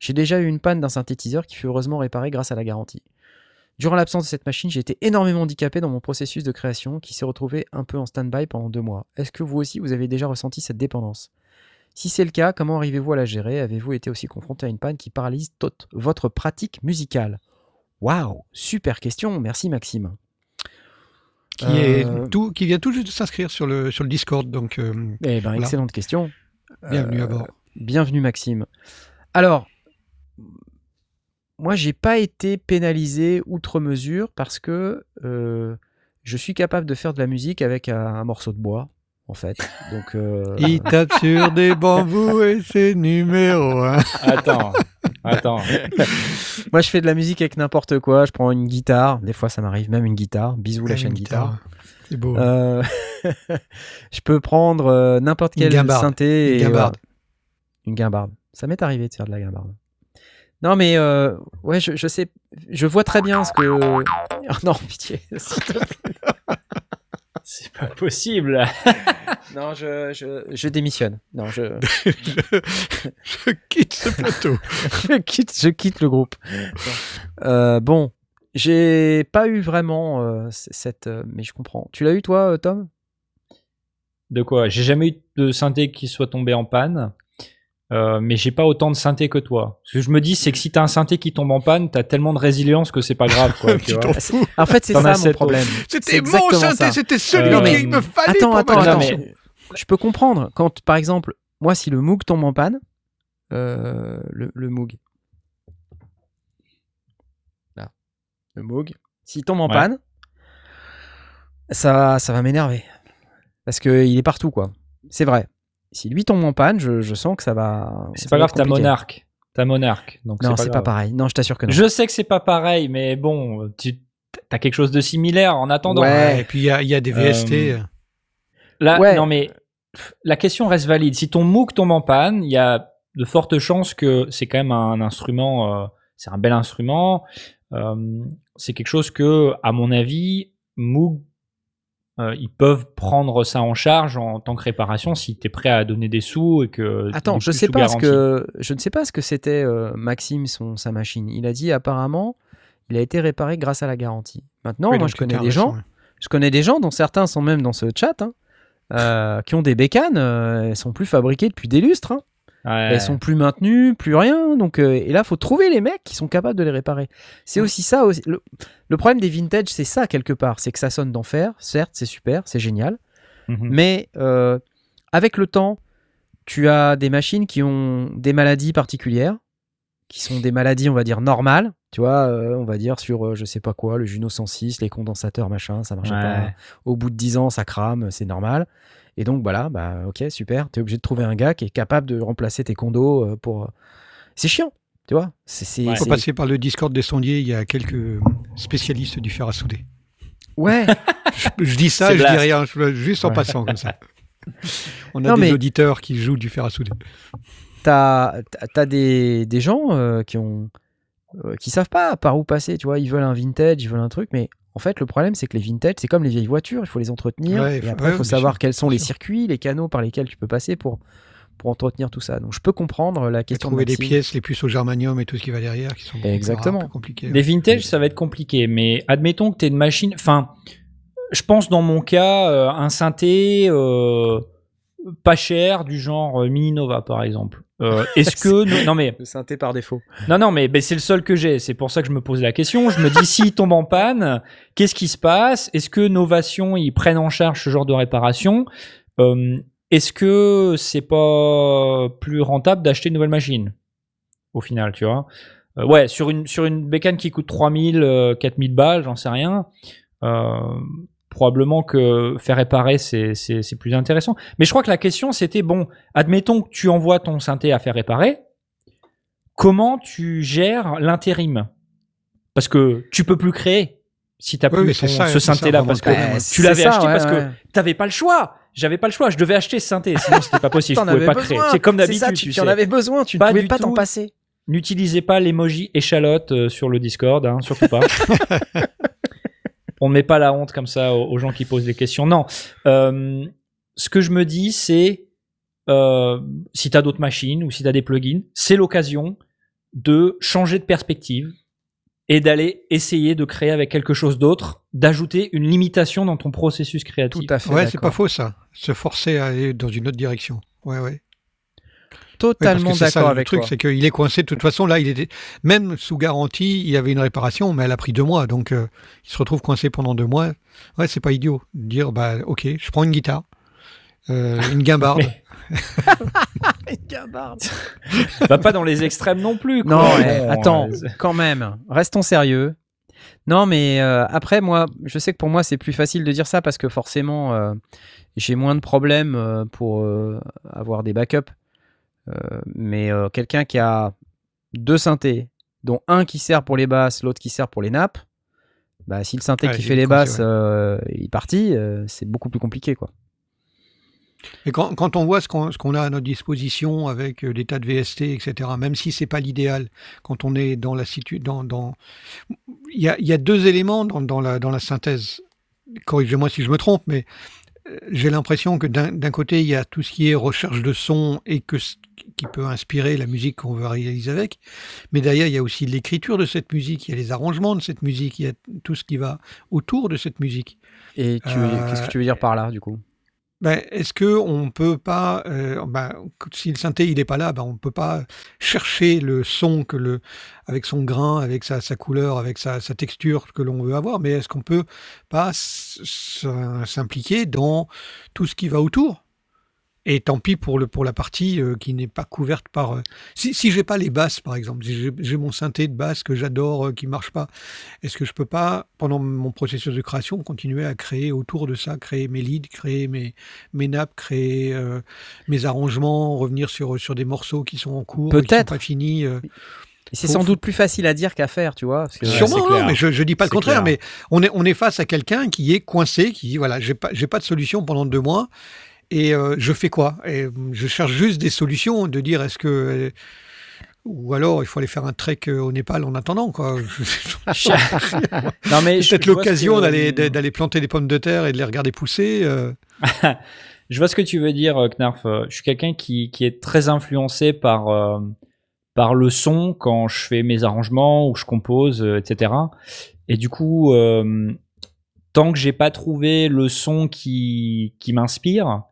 J'ai déjà eu une panne d'un synthétiseur qui fut heureusement réparé grâce à la garantie. Durant l'absence de cette machine, j'ai été énormément handicapé dans mon processus de création qui s'est retrouvé un peu en stand-by pendant deux mois. Est-ce que vous aussi, vous avez déjà ressenti cette dépendance? Si c'est le cas, comment arrivez-vous à la gérer? Avez-vous été aussi confronté à une panne qui paralyse toute votre pratique musicale? Waouh Super question, merci Maxime. Qui, Euh, tout, qui vient tout juste de s'inscrire sur le, sur le Discord. Donc, euh, Eh ben, Voilà. excellente question. bienvenue Euh, à bord. Bienvenue Maxime. Alors, moi j'ai pas été pénalisé outre mesure parce que euh, je suis capable de faire de la musique avec un, un morceau de bois, en fait. Donc, euh, Il tape sur des bambous et c'est numéro un. Attends, attends. moi je fais de la musique avec n'importe quoi. Je prends une guitare, des fois ça m'arrive même une guitare. Bisous la chaîne une guitare. C'est beau. Euh, je peux prendre euh, n'importe Une quel guimbarde. synthé. Une et, guimbarde. voilà. Une guimbarde. Ça m'est arrivé de faire de la guimbarde. Non, mais euh, ouais, je, je sais, je vois très bien ce que. Oh non, pitié. s'il te plaît. C'est pas possible. non, je, je, je démissionne. Non, je, Je quitte ce plateau. je quitte, je quitte le groupe. Euh, bon, j'ai pas eu vraiment euh, cette, euh, mais je comprends. Tu l'as eu toi, Tom? De quoi? J'ai jamais eu de synthé qui soit tombé en panne. Euh, mais j'ai pas autant de synthé que toi. Ce que je me dis, c'est que si t'as un synthé qui tombe en panne, t'as tellement de résilience que c'est pas grave. Quoi, tu vois. En fait, c'est ça mon problème. C'était mon synthé, c'était celui Euh, mais- qu'il me fallait Attends, pour attends, attends. mais- je peux comprendre quand, par exemple, moi, si le Moog tombe en panne, euh, le, le Moog, là, le Moog, s'il tombe en Ouais. panne, ça, ça va m'énerver. Parce qu'il est partout, quoi. C'est vrai. Si lui tombe en panne, je, je sens que ça va. C'est pas grave, t'as monarque. T'as monarque. Donc Non, c'est pas grave. pareil. Non, je t'assure que non. Je sais que c'est pas pareil, mais bon, tu as quelque chose de similaire en attendant. Ouais. Ouais, et puis il y a, il y a des VST. Euh, Là, Ouais. non mais la question reste valide. Si ton MOOC tombe en panne, il y a de fortes chances que c'est quand même un instrument, euh, c'est un bel instrument. Euh, c'est quelque chose que, à mon avis, Moog, euh, ils peuvent prendre ça en charge en tant que réparation si tu es prêt à donner des sous et que. Attends, je sais pas ce que je ne sais pas ce que c'était euh, Maxime son sa machine. Il a dit apparemment il a été réparé grâce à la garantie. Maintenant, Oui, moi je connais des gens, ouais. je connais des gens dont certains sont même dans ce chat hein, euh, qui ont des bécanes, euh, elles sont plus fabriquées depuis des lustres. hein. Ouais. elles sont plus maintenues, plus rien. Donc, euh, et là, faut trouver les mecs qui sont capables de les réparer. C'est aussi ça. Aussi. Le, le problème des vintage, c'est ça quelque part. C'est que ça sonne d'enfer. Certes, c'est super, c'est génial. Mhm. Mais euh, avec le temps, tu as des machines qui ont des maladies particulières, qui sont des maladies, on va dire, normales. Tu vois, euh, on va dire sur, je sais pas quoi, le Juno 106, les condensateurs, machin, ça Ouais. pas. Au bout de 10 ans, ça crame, c'est normal. Et donc, voilà, bah, ok, super. Tu es obligé de trouver un gars qui est capable de remplacer tes condos euh, pour. C'est chiant, tu vois. C'est, c'est, Ouais. Il faut passer par le Discord des sondiers, il y a quelques spécialistes du fer à souder. Ouais, Je, je dis ça, je dis rien, je- juste en Ouais. passant comme ça. On a Non, des mais- auditeurs qui jouent du fer à souder. t'as, t'as- t'as des, des gens euh, qui ont euh, qui savent pas par où passer, tu vois, ils veulent un vintage, ils veulent un truc, mais en fait le problème c'est que les vintage c'est comme les vieilles voitures, il faut les entretenir, Ouais, et faut- après il ouais, faut savoir sûr, quels sont les sûr. circuits, les canaux par lesquels tu peux passer pour pour entretenir tout ça. Donc je peux comprendre la Et question. trouver de des pièces, les puces au germanium et tout ce qui va derrière, qui sont Exactement. compliquées. Les vintage, ça va être compliqué, mais admettons que tu une machine. Enfin, je pense dans mon cas, euh, un synthé euh, pas cher, du genre euh, Mini Nova par exemple. Euh, Est-ce que. no- non, mais, Le synthé par défaut. non, non, mais ben, c'est le seul que j'ai. C'est pour ça que je me pose la question. Je me dis, s'il tombe en panne, qu'est-ce qui se passe? Est-ce que Novation, ils prennent en charge ce genre de réparation? Euh, Est-ce que c'est pas plus rentable d'acheter une nouvelle machine? Au final, tu vois Euh, Ouais, sur une, sur une bécane qui coûte 3000, euh, 4000 balles, j'en sais rien. Probablement que faire réparer, c'est, c'est, c'est plus intéressant. Mais je crois que la question, c'était, bon, admettons que tu envoies ton synthé à faire réparer, comment tu gères l'intérim? Parce que tu peux plus créer si tu Oui, plus ton- ça, ce synthé-là, parce que tu l'avais ça, acheté ouais, parce que ouais. t'avais pas le choix. J'avais pas le choix. Je devais acheter ce synthé, sinon c'était pas possible. je pouvais pas besoin. créer. C'est comme ça, d'habitude, tu, en avais besoin, tu ne Pas pouvais pas t'en passer. N'utilisez pas l'emoji échalote euh, sur le Discord, hein, surtout pas. On ne met pas la honte comme ça aux, aux gens qui posent des questions. Non. Euh, ce que je me dis, c'est euh, si tu as d'autres machines ou si tu as des plugins, c'est l'occasion de changer de perspective et d'aller essayer de créer avec quelque chose d'autre, d'ajouter une limitation dans ton processus créatif. Tout à fait. Ouais, c'est pas faux ça. Se forcer à aller dans une autre direction. Ouais, ouais. Totalement que c'est ça, d'accord le avec truc, toi. c'est qu'il est coincé. De toute façon, là, il était même sous garantie. Il y avait une réparation, mais elle a pris deux mois, donc euh, il se retrouve coincé pendant deux mois. Ouais, c'est pas idiot de dire bah ok, je prends une guitare, euh, une guimbarde. Va pas dans les extrêmes non plus. quoi. Non, Bon, attends, quand même, restons sérieux. Non, mais euh, après, moi, je sais que pour moi, c'est plus facile de dire ça parce que forcément, euh, j'ai moins de problèmes euh, pour euh, avoir des backups. Euh, mais euh, quelqu'un qui a deux synthés, dont un qui sert pour les basses, l'autre qui sert pour les nappes, bah, si le synthé qui fait les basses ouais. euh, il est parti, euh, c'est beaucoup plus compliqué. quoi. Et quand, quand on voit ce qu'on ce qu'on a à notre disposition avec des tas de VST, etc., même si c'est pas l'idéal, quand on est dans la situ dans, dans... Il, y a, il y a deux éléments dans, dans, la, dans la synthèse. Corrigez-moi si je me trompe, mais j'ai l'impression que d'un côté, il y a tout ce qui est recherche de son et que, qui peut inspirer la musique qu'on veut réaliser avec. Mais derrière, il y a aussi l'écriture de cette musique, il y a les arrangements de cette musique, il y a tout ce qui va autour de cette musique. Et Euh, qu'est-ce que tu veux dire par là, du coup? Ben, est-ce que on peut pas, euh, ben, si le synthé il n'est pas là, ben, on peut pas chercher le son que le, avec son grain, avec sa, couleur, avec sa, sa texture que l'on veut avoir, mais est-ce qu'on peut pas s'impliquer dans tout ce qui va autour? Et tant pis pour le pour la partie euh, qui n'est pas couverte par. euh, si si j'ai pas les basses par exemple, si j'ai- mon synthé de basse que j'adore euh, qui marche pas, est-ce que je peux pas pendant mon processus de création continuer à créer autour de ça, créer mes leads, créer mes mes nappes, créer euh, mes arrangements, revenir sur sur des morceaux qui sont en cours, qui sont Peut-être. pas finis. euh. C'est sans doute plus facile à dire qu'à faire, tu vois. parce que- Ouais, Sûrement, non, mais je, je dis pas le contraire, clair. mais on est, on est face à quelqu'un qui est coincé, qui dit voilà, j'ai pas, j'ai pas de solution pendant deux mois, et euh, je fais quoi? Et euh, je cherche juste des solutions, de dire est-ce que. euh, ou alors il faut aller faire un trek euh, au Népal en attendant, quoi. non mais Peut-être l'occasion que- d'aller, d'aller planter des pommes de terre et de les regarder pousser. euh. Je vois ce que tu veux dire, Knarf. Je suis quelqu'un qui, qui est très influencé par, euh, par le son quand je fais mes arrangements ou je compose, etc. Et du coup, euh, tant que j'ai pas trouvé le son qui, qui m'inspire,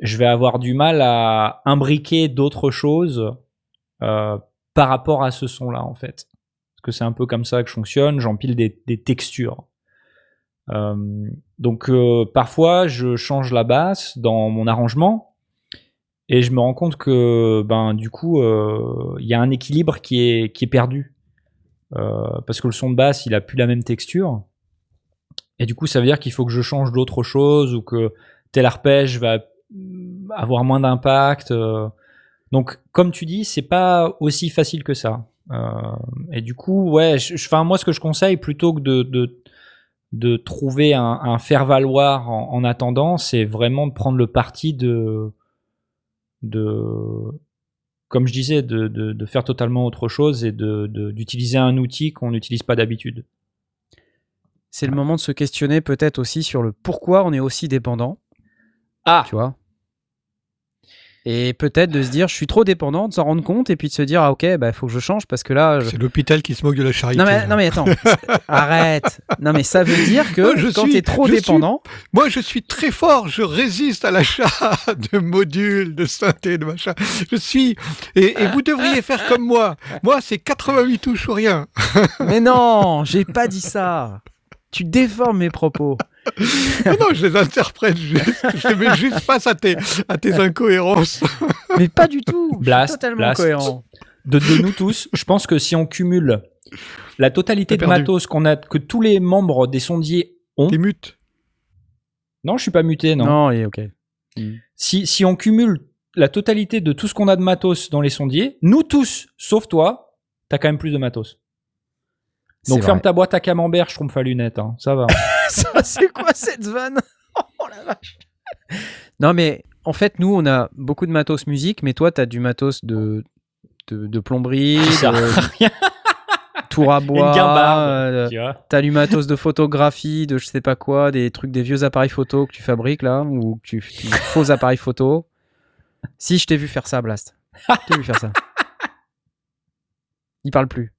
je vais avoir du mal à imbriquer d'autres choses euh, par rapport à ce son-là, en fait. Parce que c'est un peu comme ça que je fonctionne, j'empile des, textures. Euh, donc euh, parfois, je change la basse dans mon arrangement et je me rends compte que ben du coup, il y a un équilibre qui est qui est perdu parce que le son de basse, il a plus la même texture. Et du coup, ça veut dire qu'il faut que je change d'autre chose ou que tel arpège va avoir moins d'impact. euh. Donc, comme tu dis, c'est pas aussi facile que ça. Euh, et du coup, ouais, je, moi, ce que je conseille, plutôt que de, de, trouver un, faire-valoir en, en attendant, c'est vraiment de prendre le parti de, de comme je disais, de, de, faire totalement autre chose et d'utiliser un outil qu'on n'utilise pas d'habitude. C'est le moment de se questionner peut-être aussi sur le pourquoi on est aussi dépendant. Ah Tu vois Et peut-être de se dire, je suis trop dépendant, de s'en rendre compte et puis de se dire, ah ok, bah, il faut que je change parce que là. je- C'est l'hôpital qui se moque de la charité. Non mais, non mais attends, arrête. Non mais ça veut dire que Moi, je quand suis- t'es trop suis- dépendant, Moi, je suis très fort. Je résiste à l'achat de modules, de synthé, de machin. Je suis. Et, et vous devriez faire comme moi. Moi, c'est 88 touches ou rien. mais non, j'ai pas dit ça. Tu déformes mes propos. Non, non, je les interprète juste. Je les mets juste face à tes, à tes incohérences. Mais pas du tout. Blast, totalement blast. cohérent. de, de nous tous, je pense que si on cumule la totalité de perdu. matos qu'on a, que tous les membres des sondiers ont. T'es mute. Non, je suis pas muté, non. Non, et ok. Si, si on cumule la totalité de tout ce qu'on a de matos dans les sondiers, nous tous, sauf toi, t'as quand même plus de matos. Donc ferme vrai. ta boîte à camembert, je trompe à lunettes, hein. ça va. Ça, c'est quoi cette vanne? Oh la vache. Non mais en fait nous on a beaucoup de matos musique mais toi t'as du matos de de, de plomberie, à de rien, tour à bois, euh, tu t'as du matos de photographie, de je sais pas quoi, des trucs des vieux appareils photo que tu fabriques là ou que tu faux appareils photo. Si je t'ai vu faire ça Blast. Je t'ai vu faire ça. Il parle plus.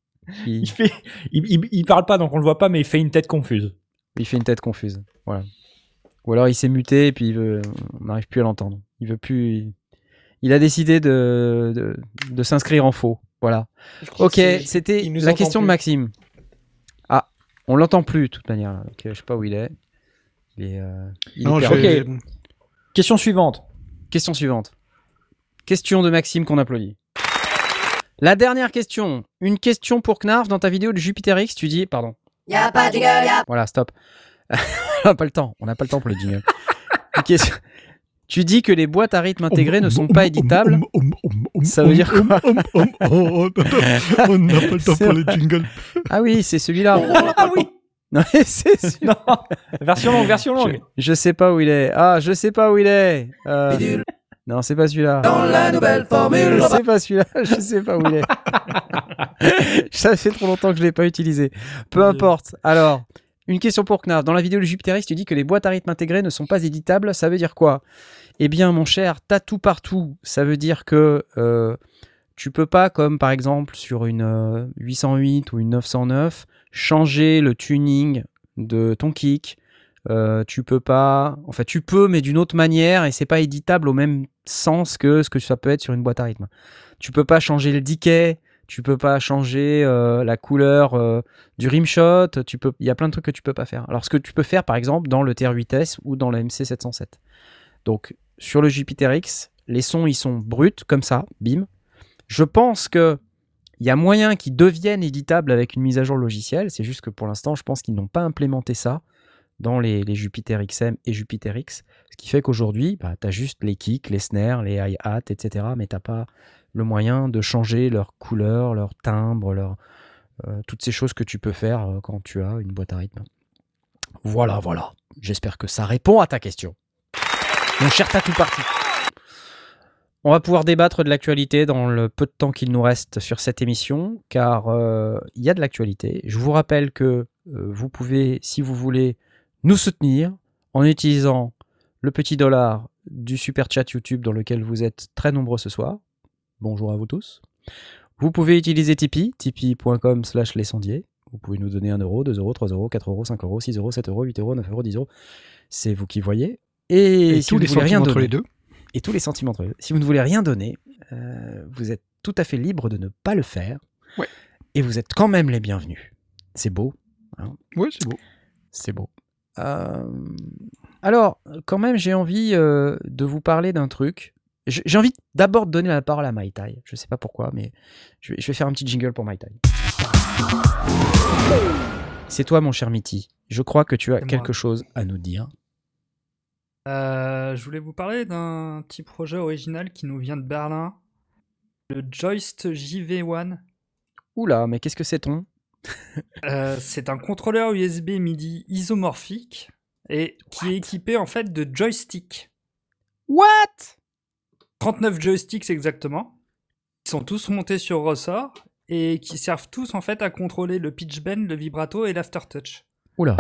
Il, Il fait, il, il, il parle pas donc on le voit pas, mais il fait une tête confuse. il fait une tête confuse. Voilà. Ou alors il s'est muté et puis il veut, on n'arrive plus à l'entendre. Il veut plus. Il, il a décidé de, de, de s'inscrire en faux. Voilà. Ok, c'était la question de. Maxime. Ah, on l'entend plus de toute manière. là. Donc, euh, je sais pas où il est. Il est, euh, il est Non, perdu. j'ai- Ok. Question suivante. Question suivante. Question de Maxime qu'on applaudit. La dernière question. Une question pour Knarf dans ta vidéo de Jupiter X. Tu dis, pardon. Y'a pas de jingle, y'a Voilà, stop. on n'a pas le temps. On n'a pas le temps pour les jingles. Une question- Tu dis que les boîtes à rythme intégrées ne sont pas éditables. Ça veut dire quoi? On n'a pas le temps pour les jingles. Ah oui, c'est celui-là. Ah oui. Non, mais c'est version longue, version longue. Je sais pas où il est. Ah, je sais pas où il est. Euh. Non, c'est pas celui-là. Dans la nouvelle formule, C'est pas celui-là, je sais pas où il est. Ça fait trop longtemps que je l'ai pas utilisé. Peu importe. Alors, une question pour Knarf. Dans la vidéo de Jupiter X, tu dis que les boîtes à rythme intégrées ne sont pas éditables. Ça veut dire quoi? Eh bien, mon cher, t'as tout partout. Ça veut dire que euh, tu peux pas, comme par exemple sur une euh, 808 ou une 909, changer le tuning de ton kick. Euh, tu peux pas, enfin tu peux, mais d'une autre manière, et c'est pas éditable au même sens que ce que ça peut être sur une boîte à rythme. Tu peux pas changer le decay, tu peux pas changer euh, la couleur euh, du rimshot, tu peux, il y a plein de trucs que tu peux pas faire. Alors ce que tu peux faire, par exemple, dans le TR8S ou dans la MC707. Donc sur le Jupiter X, les sons ils sont bruts comme ça, bim. Je pense que il y a moyen qu'ils deviennent éditables avec une mise à jour logicielle. C'est juste que pour l'instant, je pense qu'ils n'ont pas implémenté ça dans les, les Jupiter XM et Jupiter X. Ce qui fait qu'aujourd'hui, bah, tu as juste les kicks, les snares, les hi-hats, etc. Mais tu pas le moyen de changer leur couleur, leur timbre, euh, toutes ces choses que tu peux faire euh, quand tu as une boîte à rythme. Voilà, voilà. J'espère que ça répond à ta question. Mon cher Tatou Party. On va pouvoir débattre de l'actualité dans le peu de temps qu'il nous reste sur cette émission, car euh, il y a de l'actualité. Je vous rappelle que vous pouvez, si vous voulez, nous soutenir en utilisant le petit dollar du super chat YouTube dans lequel vous êtes très nombreux ce soir. Bonjour à vous tous. Vous pouvez utiliser Tipeee, tipeee.com slash les sondiers. Vous pouvez nous donner 1 euro, 2 euros, 3 euros, 4 euros, 5 euros, 6 euros, 7 euros, 8 euros, 9 euros, 10 euros. C'est vous qui voyez. Et, Et si tous vous les voulez rien sentiments entre donner, les deux. et tous les sentiments entre eux. Si vous ne voulez rien donner, euh, vous êtes tout à fait libre de ne pas le faire. Ouais. Et vous êtes quand même les bienvenus. C'est beau. Ouais, c'est beau. C'est beau. Euh, alors, quand même, j'ai envie euh, de vous parler d'un truc. J'ai envie d'abord de donner la parole à Mai Tai. Je sais pas pourquoi, mais je vais, je vais faire un petit jingle pour Mai Tai. C'est toi, mon cher Mitty. Je crois que tu as quelque chose à nous dire. Euh, je voulais vous parler d'un petit projet original qui nous vient de Berlin. Le Joist JV1. Oula, mais qu'est-ce que c'est ton Euh, c'est un contrôleur USB MIDI isomorphique et qui est équipé en fait de joysticks. What? 39 joysticks exactement. Ils sont tous montés sur ressort et qui servent tous en fait à contrôler le pitch bend, le vibrato et l'aftertouch. Oula.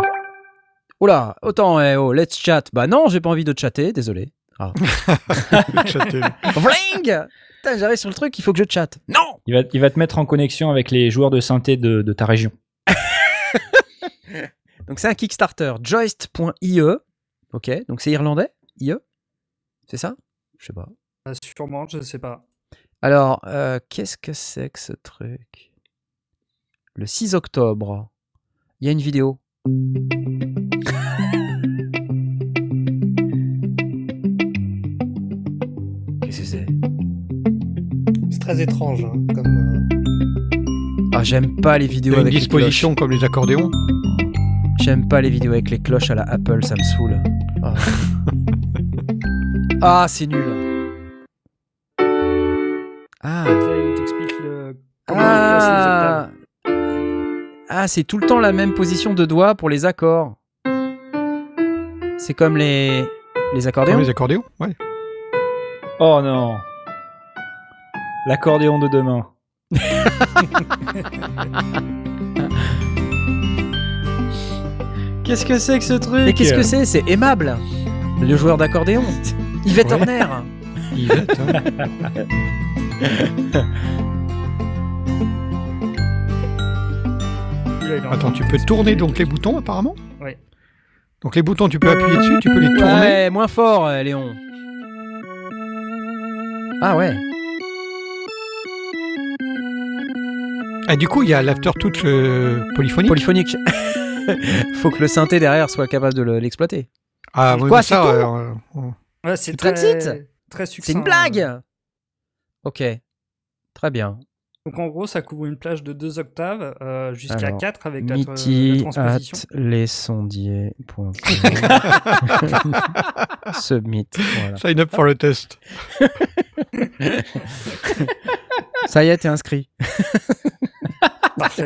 Oula, autant, eh, oh, let's chat. Bah non, j'ai pas envie de chatter, désolé. Ah. Chaté. Vling Putain, j'arrive sur le truc, il faut que je chatte. Non Il va, il va te mettre en connexion avec les joueurs de synthé de, de ta région. Donc c'est un Kickstarter, joist.ie. Ok, donc c'est irlandais? IE C'est ça? Je sais pas. Euh, sûrement, je sais pas. Alors, euh, qu'est-ce que c'est que ce truc? Le 6 octobre, il y a une vidéo. Très étrange. hein, comme, euh, Ah, j'aime pas les vidéos une avec les disposition comme les accordéons. cloches. J'aime pas les vidéos avec les cloches à la Apple, ça me saoule. Ah, Ah, c'est nul. Ah. Le... Ah, ah c'est tout le temps la même position de doigt pour les accords. C'est comme les, les accordéons. Comme les accordéons, ouais. Oh non L'accordéon de demain. Qu'est-ce que c'est que ce truc Mais qu'est-ce que c'est? C'est aimable. Le joueur d'accordéon. Yvette Ouais. Horner. Yvette, Attends, tu peux tourner donc les boutons apparemment? Ouais. Donc les boutons, tu peux appuyer dessus, tu peux les tourner? Ouais, moins fort, euh, Léon. Ah ouais. Et du coup, il y a l'aftertouch euh, polyphonique. Polyphonique. Faut que le synthé derrière soit capable de le- l'exploiter. ah, ouais, Quoi, ça, c'est tout euh, euh, Ouais, c'est très, suite très succinct. C'est une blague Ok. Très bien. Donc en gros, ça couvre une plage de 2 octaves euh, jusqu'à Alors, 4 avec la, la transposition. at lesondiers.com. Submit. Voilà. sign up for a test. Ça y est, t'es inscrit. Parfait.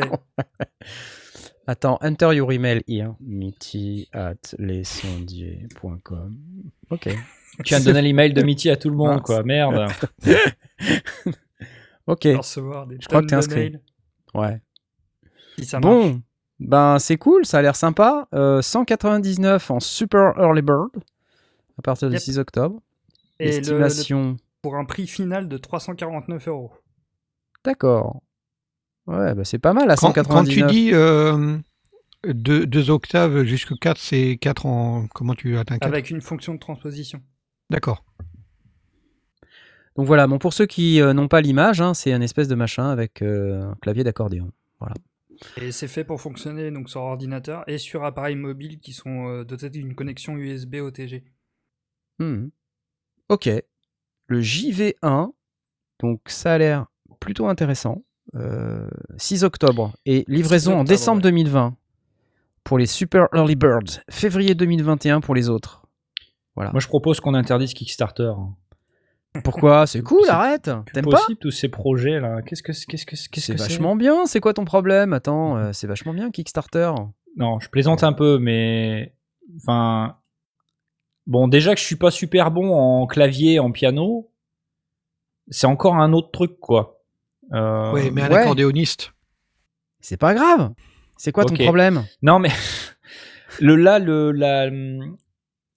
Attends, enter your email here. Mitty at lesondiers.com. Ok. Tu viens de donner l'email de Mitty à tout le monde, quoi. Merde. Ok. De recevoir des Je crois que t'es inscrit. Ouais. si ça marche. Bon, ben c'est cool, ça a l'air sympa. Euh, 199 en super early bird à partir du Yep. 6 octobre. Et le- le- Estimation. pour un prix final de 349 euros. D'accord. Ouais, bah c'est pas mal à Quand, 199. quand tu dis euh, deux, deux octaves jusqu'à 4, c'est 4 en. Comment tu atteins 4 Avec une fonction de transposition. D'accord. Donc voilà, bon, pour ceux qui euh, n'ont pas l'image, hein, c'est un espèce de machin avec euh, un clavier d'accordéon. Et c'est fait pour fonctionner donc sur ordinateur et sur appareils mobiles qui sont euh, dotés d'une connexion USB OTG. Hmm. Ok. Le JV1, donc ça a l'air plutôt intéressant. Euh, 6 octobre et livraison 6 en décembre ouais. 2020 pour les Super Early Birds, février 2021 pour les autres. Moi, je propose qu'on interdise Kickstarter. Pourquoi? C'est cool, arrête T'aimes pas? tous ces projets là. Qu'est-ce que c'est qu'est-ce que c'est vachement bien, c'est quoi ton problème? Attends, euh, c'est vachement bien Kickstarter. Non, je plaisante un peu, mais enfin, bon, déjà que je suis pas super bon en clavier, en piano, c'est encore un autre truc quoi. Euh, ouais, mais un ouais. accordéoniste. C'est pas grave. C'est quoi ton problème? Non, mais le là, le la,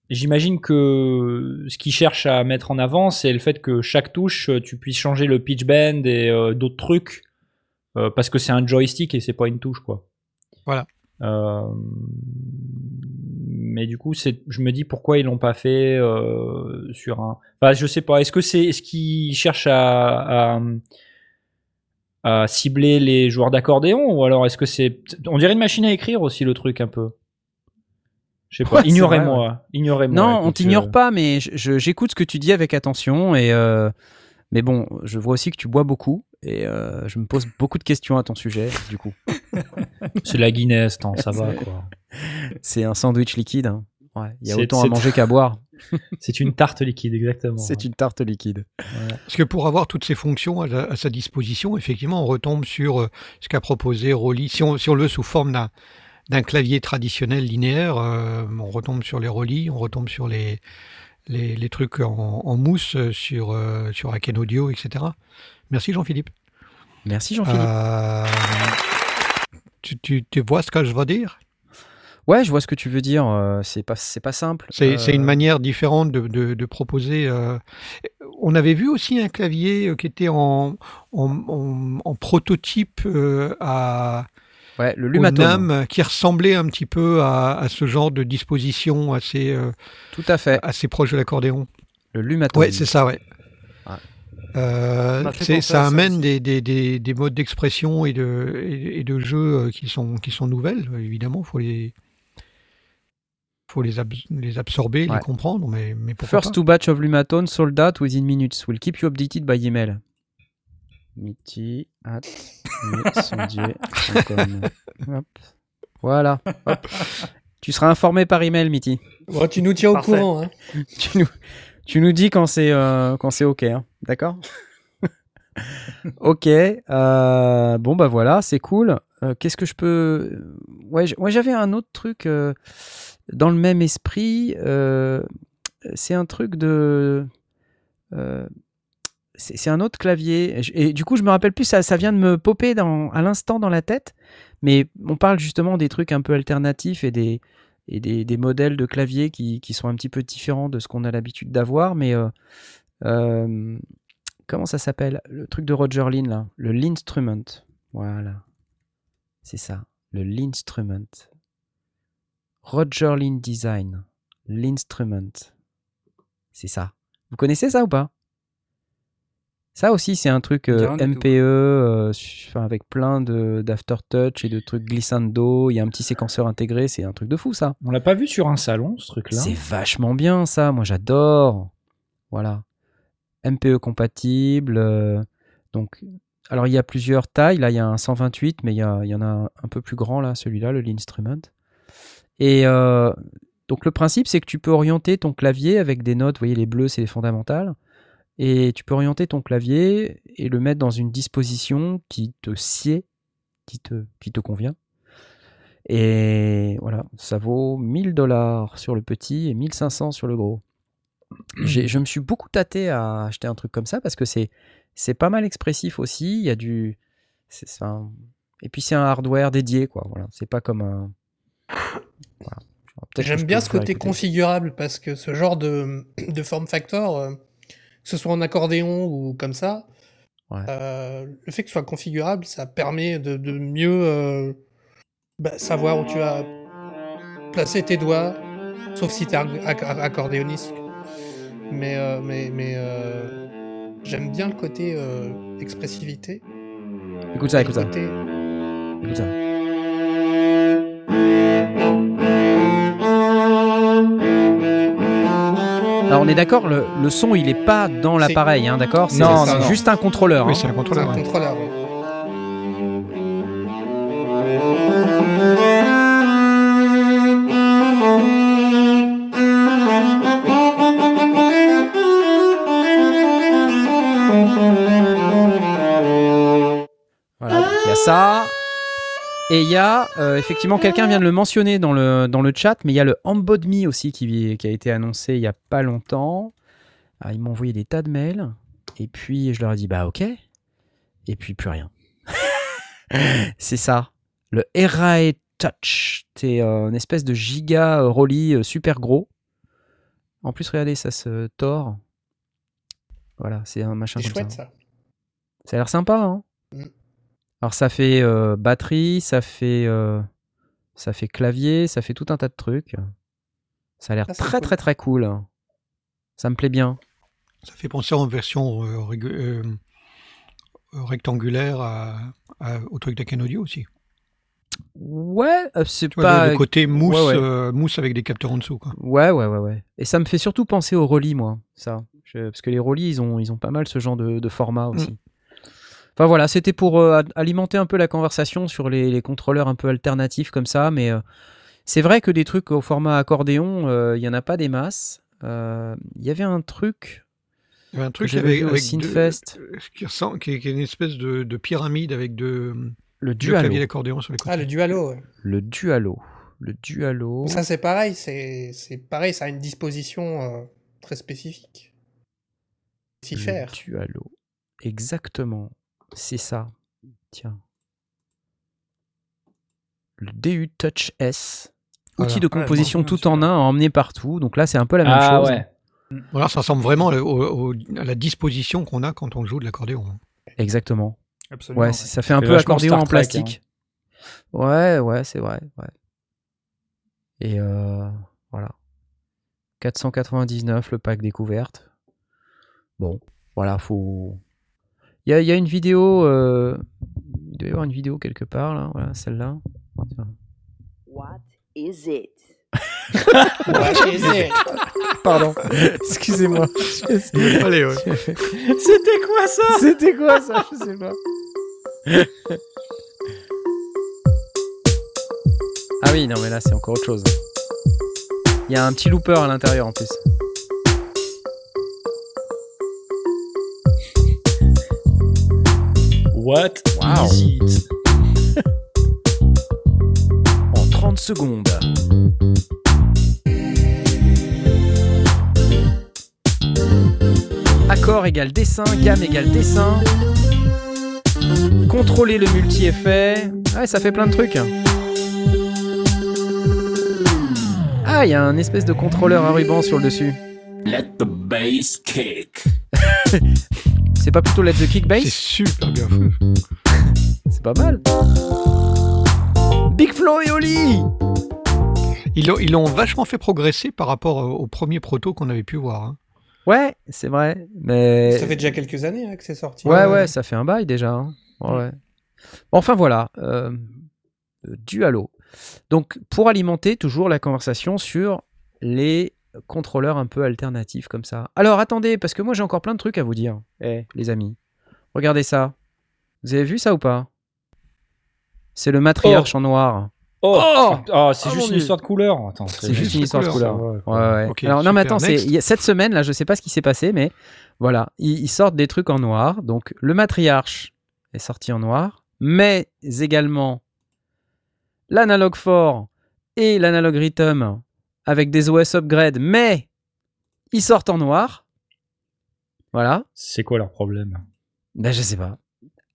j'imagine que ce qu'ils cherchent à mettre en avant, c'est le fait que chaque touche, euh, tu puisses changer le pitch bend et euh, d'autres trucs, euh, parce que c'est un joystick et c'est pas une touche, quoi. Voilà. Euh, mais du coup, c'est, je me dis pourquoi ils l'ont pas fait euh, sur un. Enfin, je sais pas. Est-ce que c'est, est-ce qu'ils cherchent à, à, à cibler les joueurs d'accordéon ou alors est-ce que c'est, on dirait une machine à écrire aussi le truc un peu. Je sais pas. Ouais, ignorez-moi. Ignorez-moi. Non, on t'ignore euh, pas, mais j'écoute ce que tu dis avec attention. Et euh, mais bon, je vois aussi que tu bois beaucoup et euh, je me pose beaucoup de questions à ton sujet. Du coup, C'est la Guinness, tant, ça va C'est- quoi. c'est un sandwich liquide. hein. Ouais, il y a autant à manger qu'à boire. C'est une tarte liquide, exactement. C'est une tarte liquide. Parce que pour avoir toutes ces fonctions à, à sa disposition, effectivement, on retombe sur euh, ce qu'a proposé Rolly. Si on, si on le veut sous forme d'un d'un clavier traditionnel linéaire, euh, on retombe sur les Rolly, on retombe sur les, les, les trucs en, en mousse euh, sur, euh, sur Aken Audio, etc. Merci Jean-Philippe. Merci Jean-Philippe. Euh, tu, tu, tu vois ce que je veux dire? Ouais, je vois ce que tu veux dire. euh, c'est pas, c'est pas simple. C'est Euh, c'est une manière différente de, de- de proposer. euh, On avait vu aussi un clavier euh, qui était en, en, en- en prototype euh, à Ouais, le. NAM, qui ressemblait un petit peu à, à ce genre de disposition assez, euh, Tout à fait. assez proche de l'accordéon. Le Lumatone. Ouais, c'est ça, ouais. Euh, Ça amène des, des, des, des modes d'expression et de, et, et de jeu qui sont, qui sont nouvelles, évidemment. Il faut les, faut les, abs- les absorber, Ouais. les comprendre, mais, mais pourquoi First pas. two batch of Lumatone sold out within minutes. Will keep you updated by email. Mitty at. Hop. Voilà. Hop. Tu seras informé par email, Mitty. Bon, tu nous tiens au courant. Hein. Tu nous, tu nous dis quand c'est euh, quand c'est ok, hein. d'accord? Ok. euh, bon bah voilà, c'est cool. Euh, Qu'est-ce que je peux Ouais, j'avais un autre truc euh, dans le même esprit. euh, c'est un truc de. euh, c'est un autre clavier. Et, du coup, je me rappelle plus, ça, ça vient de me popper à l'instant dans la tête. Mais on parle justement des trucs un peu alternatifs et des, des, modèles de clavier qui, sont un petit peu différents de ce qu'on a l'habitude d'avoir. Mais euh, comment ça s'appelle? Le truc de Roger Lin, là Le Linstrument. Voilà. C'est ça. Le Linstrument. Roger Lin Design. L'instrument. C'est ça. Vous connaissez ça ou pas? Ça aussi, c'est un truc euh. MPE euh, avec plein de- d'aftertouch et de trucs glissando. Il y a un petit séquenceur intégré. C'est un truc de fou, ça. On l'a pas vu sur un salon, ce truc-là? C'est vachement bien, ça. Moi, j'adore. Voilà. MPE compatible. euh, donc, alors, il y a plusieurs tailles. Là, il y a un 128, mais il y, a- il y en a un peu plus grand, là, celui-là, le Linstrument. Et euh, donc, le principe, c'est que tu peux orienter ton clavier avec des notes. Vous voyez, les bleus, c'est les fondamentales. Et tu peux orienter ton clavier et le mettre dans une disposition qui te sied, qui te, qui te convient. Et voilà, ça vaut 1000 dollars sur le petit et 1500 sur le gros. Je me suis beaucoup tâté à acheter un truc comme ça parce que c'est c'est pas mal expressif aussi. Il y a du. c'est un- Et puis c'est un hardware dédié, quoi. Voilà, c'est pas comme un. Voilà. J'aime bien ce côté configurable parce que ce genre de, de form factor, euh, que ce soit en accordéon ou comme ça, Ouais. euh, le fait que ce soit configurable, ça permet de, de mieux euh, bah, savoir où tu as placé tes doigts, sauf si tu es accordéoniste. Mais, mais, mais j'aime bien le côté expressivité. Écoute ça, écoute ça. côté- Écoute ça. Alors on est d'accord, le, le son il est pas dans l'appareil, hein, d'accord? C'est Non, c'est non, non. juste un contrôleur. Oui, hein. c'est un C'est contrôleur. un ouais. contrôleur, oui. Et il y a, euh, effectivement, quelqu'un vient de le mentionner dans le, dans le chat, mais il y a le Hambod Me aussi qui, qui a été annoncé il y a pas longtemps. Ah, ils m'ont envoyé des tas de mails. Et puis je leur ai dit, bah ok. Et puis plus rien. C'est ça. Le Erae Touch. C'est euh, une espèce de giga euh, Rolly euh, super gros. En plus, regardez, ça se tord. Voilà, c'est un machin C'est comme chouette ça. ça. Ça a l'air sympa, hein Mm. Alors ça fait euh, batterie, ça fait euh, ça fait clavier, ça fait tout un tas de trucs. Ça a l'air Ah, très cool. très très cool. Ça me plaît bien. Ça fait penser en version euh, rectangulaire à, à- au truc d'Aken Audio aussi. Ouais, c'est Tu vois, pas. le, le côté mousse, ouais, ouais. mousse avec des capteurs en dessous. Quoi. Ouais, ouais, ouais, ouais. Et ça me fait surtout penser aux Rolly, moi, ça. Je- Parce que les Rolly, ils ont, ils ont pas mal ce genre de, de format aussi. Mm. Enfin voilà, c'était pour euh, alimenter un peu la conversation sur les, les contrôleurs un peu alternatifs comme ça, mais euh, c'est vrai que des trucs au format accordéon, euh, il y en a pas des masses. Euh, Il y avait un truc, Il y avait un truc avec, avec Synfest. deux- qui, ressemble, qui, est, qui est une espèce de, de pyramide avec deux, le deux claviers Dualo. d'accordéon sur les côtés. Ah, le Dualo, ouais. Le Dualo. Le Dualo. Ça, c'est pareil. C'est c'est pareil, ça a une disposition euh, très spécifique. S'y Le faire. Dualo. Exactement. C'est ça. Tiens. Le DU Touch S. Voilà. Outil de composition tout en un à emmener partout. Donc là, c'est un peu la même Ah chose. ouais. Voilà, ça ressemble vraiment au- au- à la disposition qu'on a quand on joue de l'accordéon. Exactement. Absolument. Ouais, ouais. c'est- ça fait un peu accordéon en hein. plastique. Ouais, ouais, c'est vrai. Ouais. Et euh, voilà. 499 le pack découverte. Bon, voilà, faut. Il y a, il y a une vidéo. euh, Il doit y avoir une vidéo quelque part, là. Voilà, celle-là. What is it? Pardon. Excusez-moi. Allez, ouais. C'était quoi ça? C'était quoi ça? Je sais pas. ah oui, non mais là c'est encore autre chose. Il y a un petit looper à l'intérieur en plus. What Wow. is it? En 30 secondes. Accord égale dessin, gamme égale dessin. Contrôler le multi-effet. Ouais, ça fait plein de trucs. Ah, il y a un espèce de contrôleur à ruban sur le dessus. Let the bass kick. C'est pas plutôt Let the Kick C'est Bass super bien. C'est pas mal. Big Flo et Oli Ils l'ont, ils l'ont vachement fait progresser par rapport au, au premier proto qu'on avait pu voir. hein. Ouais, c'est vrai. Mais. Ça fait déjà quelques années hein, que c'est sorti. Ouais, ouais, ça fait un bail déjà. hein. Ouais. Enfin voilà, euh, euh, Dualo. Donc pour alimenter toujours la conversation sur les contrôleurs un peu alternatifs comme ça. Alors attendez, parce que moi j'ai encore plein de trucs à vous dire, Eh, les amis. Regardez ça. Vous avez vu ça ou pas? C'est le matriarche en noir. Oh, Oh Ah, c'est Oh, juste une histoire de couleur. C'est juste une histoire de couleur, Ouais, ouais. Alors non, mais attends, c'est cette semaine là, je sais pas ce qui s'est passé, mais voilà, ils, ils sortent des trucs en noir. Donc le matriarche est sorti en noir, mais également l'analog 4 et l'analog rhythm avec des OS upgrade, mais ils sortent en noir. Voilà. C'est quoi leur problème? Ben je sais pas.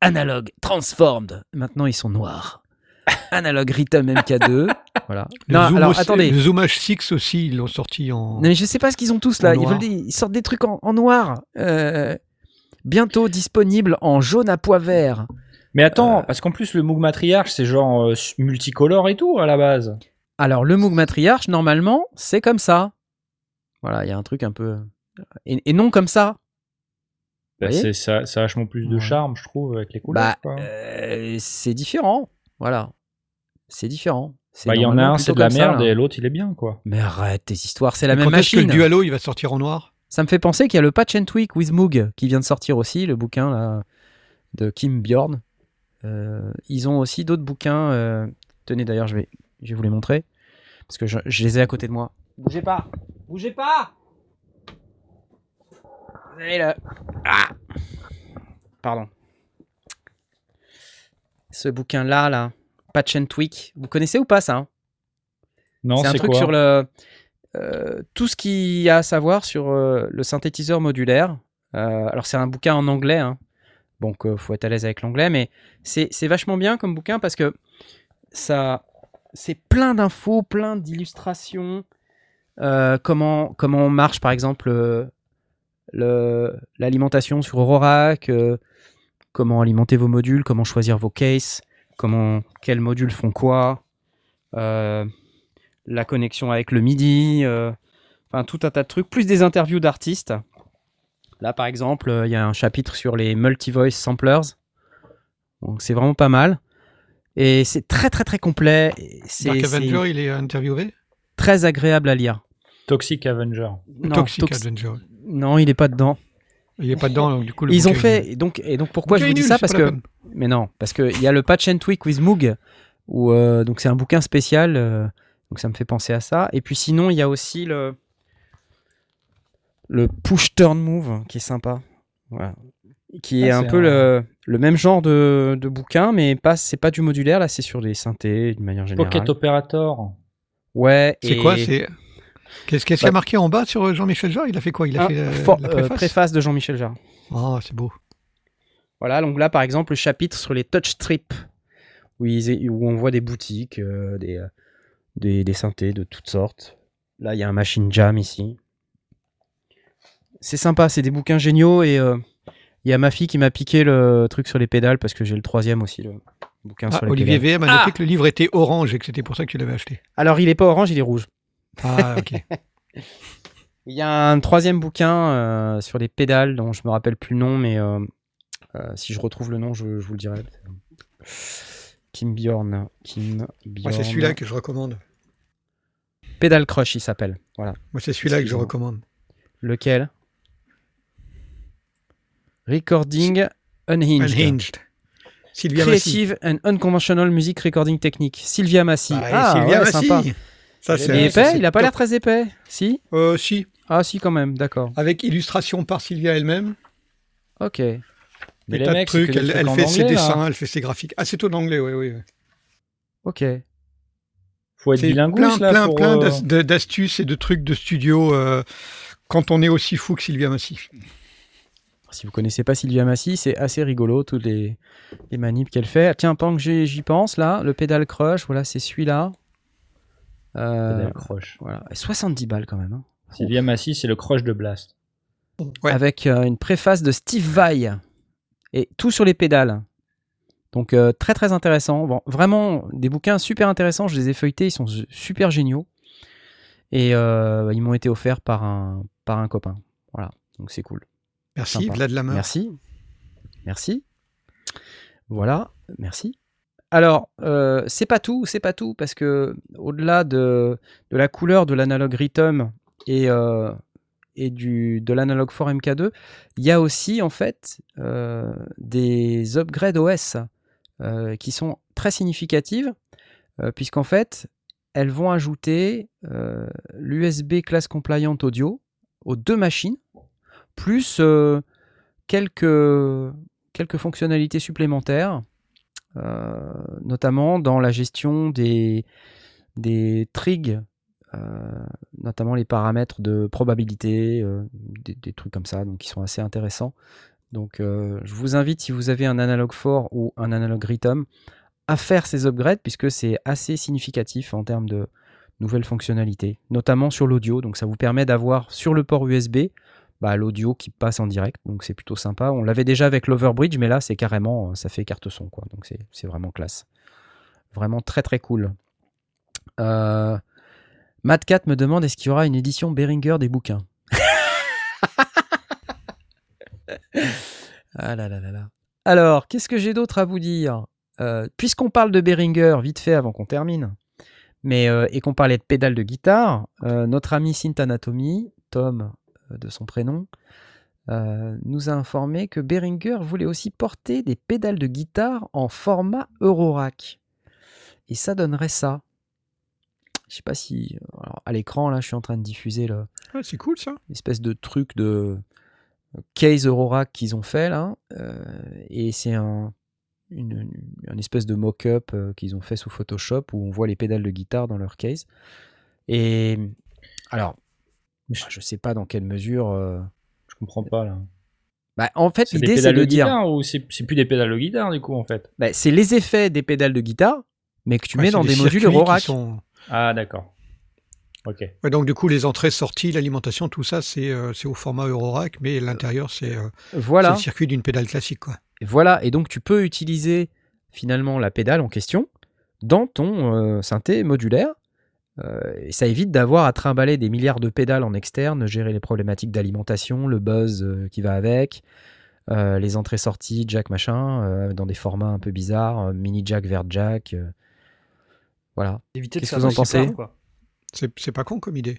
Analog transformed. Maintenant ils sont noirs. Analog rhythm MK2. voilà. Le, Non, Zoom alors aussi- attendez. le Zoom H6 aussi, ils l'ont sorti en. Non, mais je sais pas ce qu'ils ont tous là. Ils, noir. veulent des- ils sortent des trucs en, en noir. Euh, bientôt disponible en jaune à pois vert. Mais attends, Euh. parce qu'en plus, le Moog Matriarche, c'est genre euh, multicolore et tout à la base. Alors, le Moog Matriarche, normalement, c'est comme ça. Voilà, il y a un truc un peu. Et, et non comme ça. Bah, c'est ça, ça a vachement plus de Ouais. charme, je trouve, avec les couleurs. Bah, euh, c'est différent. Voilà. C'est différent. C'est Bah, il y en a un, c'est de la ça, merde, et l'autre, il est bien, quoi. Mais arrête tes histoires, c'est la Quand même est-ce que machine. le Dualo il va sortir en noir? Ça me fait penser qu'il y a le Patch and Tweak with Moog qui vient de sortir aussi, le bouquin là, de Kim Bjorn. Euh, ils ont aussi d'autres bouquins. euh, Tenez d'ailleurs, je vais, je vais vous les montrer. Parce que je, je les ai à côté de moi. Bougez pas Bougez pas Vous avez le... Ah Pardon. Ce bouquin-là, là, Patch and Tweak, vous connaissez ou pas ça hein? Non, c'est un c'est truc quoi? sur le euh, tout ce qu'il y a à savoir sur euh, le synthétiseur modulaire. Euh, alors c'est un bouquin en anglais, hein. donc euh, faut être à l'aise avec l'anglais, mais c'est c'est vachement bien comme bouquin parce que ça c'est plein d'infos, plein d'illustrations. euh, comment marche par exemple euh, l'alimentation sur Eurorack, euh, comment alimenter vos modules, comment choisir vos cases, comment quels modules font quoi. euh, la connexion avec le MIDI, enfin tout un tas de trucs, plus des interviews d'artistes. Là, par exemple, il y a un chapitre sur les multi-voice samplers. C'est vraiment pas mal. Et c'est très, très, très complet. Dark c'est Avenger, il est interviewé? très agréable à lire. Toxic Avenger. Non, Toxic Tox- Avenger. non, il est pas dedans. Il est pas dedans, donc du coup. le Ils ont fait il- et donc et donc pourquoi je vous dis nul, ça parce que mais non parce que il y a le patch and tweak with Moog où euh, donc c'est un bouquin spécial euh, donc ça me fait penser à ça et puis sinon il y a aussi le le push turn move qui est sympa voilà qui est Ah, un peu un- le, le même genre de, de bouquin mais pas c'est pas du modulaire là c'est sur des synthés d'une manière générale Pocket Operator. ouais C'est et- quoi C'est Qu'est-ce qu'il y a Bah- marqué en bas sur euh, Jean-Michel Jarre? Il a fait quoi? Il a Ah, fait la, for- la euh, préface? de Jean-Michel Jarre Ah, c'est beau. Voilà, donc là, par exemple, le chapitre sur les touch strips, où, ils- où on voit des boutiques, euh, des, euh, des, des synthés de toutes sortes. Là, il y a un machine jam ici. C'est sympa, c'est des bouquins géniaux et euh, il y a ma fille qui m'a piqué le truc sur les pédales parce que j'ai le troisième aussi, le bouquin Ah, sur les Olivier pédales. VM a noté que le livre était orange et que c'était pour ça que tu l'avais acheté. Alors, il est pas orange, il est rouge. Ah, ok. Il y a un troisième bouquin euh, sur les pédales dont je me rappelle plus le nom, mais euh, euh, si je retrouve le nom, je, je vous le dirai. Kim Bjorn. Kim Bjorn. Moi, c'est celui-là que je recommande. Pedal Crush, il s'appelle. Voilà. Moi, c'est celui-là que je recommande. Lequel? Recording Unhinged. Unhinged. Sylvia Massy. Creative and Unconventional Music Recording Technique. Sylvia Massy. Ah, Ah, Sylvia ouais, Massy. sympa. Ça, Il est ça, épais Il a pas l'air très épais. Si? Euh, si. Ah, si, quand même, d'accord. Avec illustration par Sylvia elle-même. Ok. Mais Des les mecs, trucs. Elle, trucs elle en fait ses là. dessins, elle fait ses graphiques. Ah, c'est tout en anglais, oui, oui. oui. Ok. Faut être C'est bilinguiste plein, là plein, pour, plein euh, d'astuces et de trucs de studio euh, quand on est aussi fou que Sylvia Massy. Si vous connaissez pas Sylvia Massy, c'est assez rigolo, toutes les, les manips qu'elle fait. Ah, Tiens, pendant que j'y pense, là, le Pedal Crush, voilà, c'est celui-là. Euh, Pedal Crush. voilà. Et 70 balles quand même. hein. Sylvia Massy, c'est le crush de Blast. Ouais. Avec euh, une préface de Steve Vai. Et tout sur les pédales. Donc euh, très très intéressant. Bon, vraiment des bouquins super intéressants. Je les ai feuilletés, ils sont su- super géniaux. Et euh, ils m'ont été offerts par un, par un copain. Voilà, donc c'est cool. Merci. Vlad. Merci. Merci. Voilà, merci. Alors, euh, c'est pas tout, c'est pas tout, parce que au-delà de, de la couleur de l'analogue Rhythm et, euh, et du, de l'analogue 4MK2, il y a aussi en fait euh, des upgrades OS qui sont très significatives, puisqu'en fait, elles vont ajouter l'USB class compliant audio aux deux machines, plus euh, quelques, fonctionnalités supplémentaires, euh, notamment dans la gestion des, des trigs, euh, notamment les paramètres de probabilité, des, trucs comme ça, qui sont assez intéressants. Donc je vous invite, si vous avez un analogue fort ou un analogue rhythm, à faire ces upgrades, puisque c'est assez significatif en termes de nouvelles fonctionnalités, notamment sur l'audio. Donc ça vous permet d'avoir sur le port USB bah, l'audio qui passe en direct, donc c'est plutôt sympa. On l'avait déjà avec l'Overbridge, mais là c'est carrément, euh, ça fait carte son, quoi. Donc c'est vraiment classe. Vraiment très très cool. Euh, Matt4 me demande est-ce qu'il y aura une édition Behringer des bouquins? Ah là là là là. Alors, qu'est-ce que j'ai d'autre à vous dire? Euh, Puisqu'on parle de Behringer, vite fait avant qu'on termine, mais, euh, et qu'on parlait de pédales de guitare, euh, notre ami Synth Anatomy, Tom de son prénom, euh, nous a informé que Behringer voulait aussi porter des pédales de guitare en format Eurorack. Et ça donnerait ça. Je sais pas si. alors, à l'écran, là, je suis en train de diffuser le, Ah, c'est cool ça. espèce de truc de euh, case Aurora qu'ils ont fait là. euh, et c'est un, une, une- un espèce de mock-up euh, qu'ils ont fait sous Photoshop où on voit les pédales de guitare dans leur case. Et alors, je je sais pas dans quelle mesure. euh, Je comprends pas là. bah, en fait, C'est des l'idée c'est pédales de dire, guitare ou c'est c'est plus des pédales de guitare du coup en fait? Bah, c'est les effets des pédales de guitare, mais que tu Ouais, mets dans des modules Eurorack. sont- Ah d'accord. Ok. Ouais, donc du coup, les entrées, sorties, l'alimentation, tout ça, c'est euh, c'est au format Eurorack, mais l'intérieur, c'est euh, Voilà. le circuit d'une pédale classique. Quoi. Et Voilà, et donc tu peux utiliser finalement la pédale en question dans ton euh, synthé modulaire Euh, et ça évite d'avoir à trimballer des milliards de pédales en externe, gérer les problématiques d'alimentation, le buzz euh, qui va avec, euh, les entrées-sorties, jack machin, euh, dans des formats un peu bizarres, euh, mini jack vers jack. euh, voilà. Éviter Qu'est-ce que vous en pensez? C'est c'est pas con comme idée.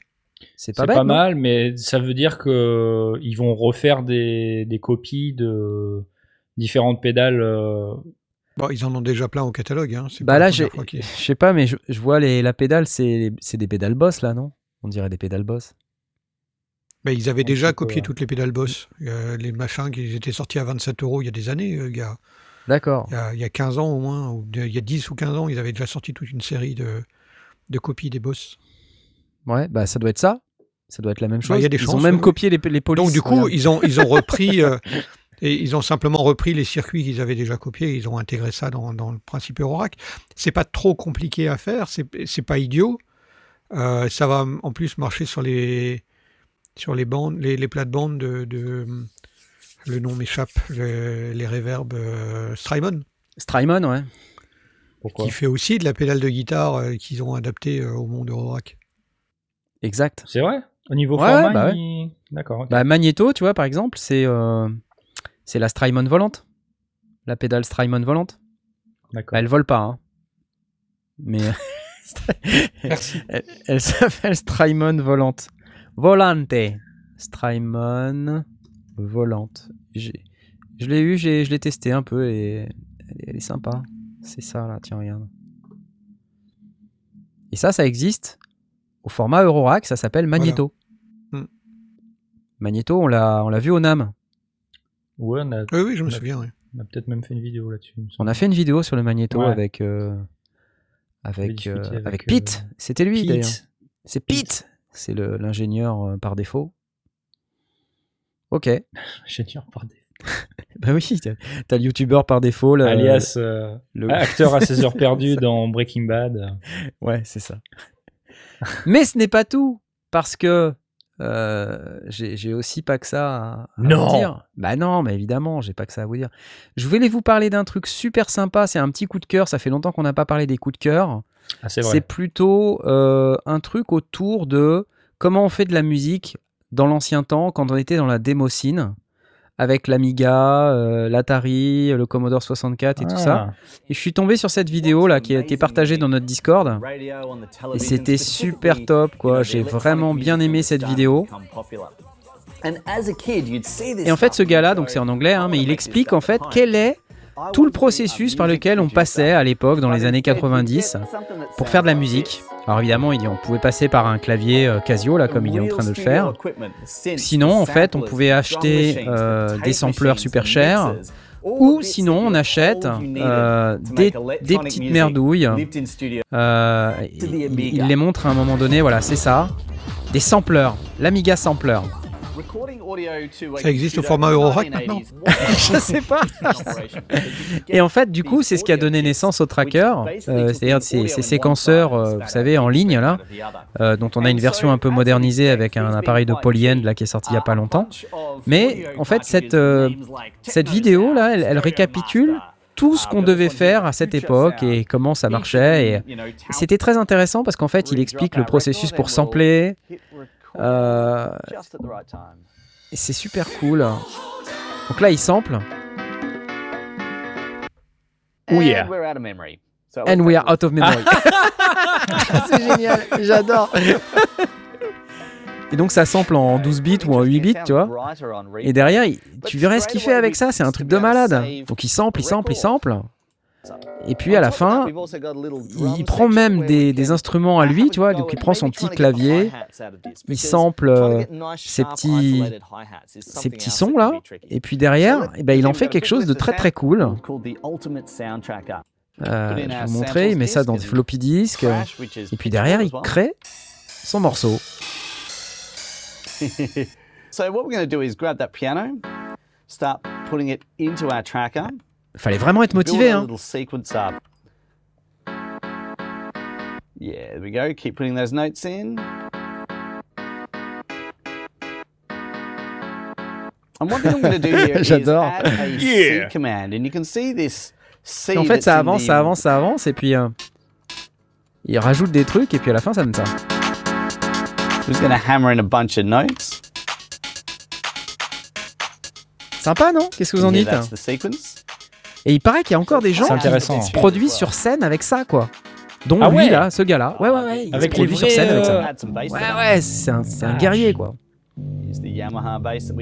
C'est pas C'est bête. pas non? mal, mais ça veut dire que euh, ils vont refaire des, des copies de différentes pédales. Bon, ils en ont déjà plein au catalogue. Hein. Bah là, je sais pas, mais je, je vois les, la pédale, c'est c'est des pédales boss là, non? On dirait des pédales boss. Bah, ils avaient Un déjà peu, copié toutes les pédales Boss. Euh, les machins qui étaient sortis à 27 euros il y a des années, euh, il y a, D'accord. il y a- il y a 15 ans au moins, ou de- il y a 10 ou 15 ans, ils avaient déjà sorti toute une série de, de copies des Boss. Ouais, bah ça doit être ça. Ça doit être la même Bah, chose. il y a des Ils ont même ouais. copié les, les polices. Donc du coup, ils ont, ils ont repris, euh, et ils ont simplement repris les circuits qu'ils avaient déjà copiés, ils ont intégré ça dans, dans le principe Eurorack. C'est pas trop compliqué à faire, c'est pas idiot. Euh, ça va en plus marcher sur les, sur les bandes, les, les plates-bandes de, de- le nom m'échappe, le- les reverbs euh, Strymon, Strymon, ouais. pourquoi? Qui fait aussi de la pédale de guitare euh, qu'ils ont adaptée euh, au monde Eurorack. Exact. C'est vrai? Au niveau Ouais, format, bah ouais. il- D'accord. Bah, Magneto, tu vois, par exemple, c'est euh, c'est la Strymon volante. La pédale Strymon volante. D'accord. Bah, elle vole pas, hein. Mais Merci. elle, elle s'appelle Strymon volante. Volante. Strymon volante. J'ai- Je l'ai eu, j'ai- je l'ai testé un peu et elle, est- elle est sympa. C'est ça là, tiens, regarde. Et ça, ça existe au format Eurorack, ça s'appelle Magneto. Hmm. Magneto, on l'a on l'a vu au NAM. Ouais, on a, Oui, oui, je me souviens. oui. on a peut-être même fait une vidéo là-dessus. On a fait une vidéo sur le Magneto Ouais. avec euh, avec, euh, avec, avec euh, Pete. C'était lui Pete. d'ailleurs. C'est Pete. C'est le- l'ingénieur euh, par défaut. Ok. Ingénieur par défaut. Bah oui, t'as t'as le youtubeur par défaut. le- Alias euh, le- acteur à 16 heures perdues dans Breaking Bad. Ouais, c'est ça. Mais ce n'est pas tout, parce que euh, j'ai aussi pas que ça à, à Non. vous dire. Bah non, mais évidemment, j'ai pas que ça à vous dire. Je voulais vous parler d'un truc super sympa. C'est un petit coup de cœur. Ça fait longtemps qu'on n'a pas parlé des coups de cœur. Ah, c'est plutôt euh, un truc autour de comment on fait de la musique dans l'ancien temps, quand on était dans la démocine, avec l'Amiga, euh, l'Atari, le Commodore 64 et tout ça. Ah. Et je suis tombé sur cette vidéo là qui a été partagée dans notre Discord. Et c'était super top, quoi. J'ai vraiment bien aimé cette vidéo. Et en fait, ce gars-là, donc c'est en anglais, hein, mais il explique en fait quel est tout le processus par lequel on passait à l'époque, dans les années 90, pour faire de la musique. Alors évidemment, on pouvait passer par un clavier euh, Casio, là, comme il est en train de le faire. Sinon, en fait, on pouvait acheter euh, des sampleurs super chers. Ou sinon, on achète euh, des, petites merdouilles. Il, il les montre à un moment donné, voilà, c'est ça. Des sampleurs, l'Amiga Sampler. Ça existe au format Eurorack maintenant Je sais pas. Et en fait, du coup, c'est ce qui a donné naissance au tracker, euh, c'est-à-dire ces, ces séquenceurs, euh, vous savez, en ligne là, euh, dont on a une version un peu modernisée avec un appareil de polyend là qui est sorti il y a pas longtemps. Mais en fait, cette euh, cette vidéo là, elle, elle récapitule tout ce qu'on devait faire à cette époque et comment ça marchait. Et c'était très intéressant parce qu'en fait, il explique le processus pour sampler. Euh, et c'est super cool. Donc là, il sample. Oh yeah. And we are out of memory. c'est génial, j'adore. Et donc ça sample en 12 bits ou en 8 bits, tu vois. Et derrière, tu verrais ce qu'il fait avec ça, c'est un truc de malade. Donc il sample, il sample, il sample. Et puis à la fin, il, prend même des, instruments à lui, tu vois. Donc il prend son petit clavier, il sample euh, ces petits, ces petits sons là. Et puis derrière, eh ben, il en fait quelque chose de très très cool. Euh, je vais vous montrer, il met ça dans des floppy disks. Et puis derrière, il crée son morceau. so what we're going to do is grab that piano, start putting it into our tracker. Fallait vraiment être motivé, hein. Yeah, there we go. Keep putting those notes in. And one thing I'm going to do here is J'adore. add a Yeah. C command, and you can see this C En fait, ça avance, ça avance, ça avance, et puis. euh, il rajoute des trucs et puis à la fin ça donne ça. Who's going to hammer in a bunch of notes? Sympa, non? Qu'est-ce que vous en Yeah, dites that's the sequence. Et il paraît qu'il y a encore des gens qui se produisent sur scène avec ça, quoi. Dont Ah lui, ouais là, ce gars-là. Ouais, ouais, ouais. Il Avec se produit sur scène avec ça. Ouais, ouais, c'est un, guerrier, quoi.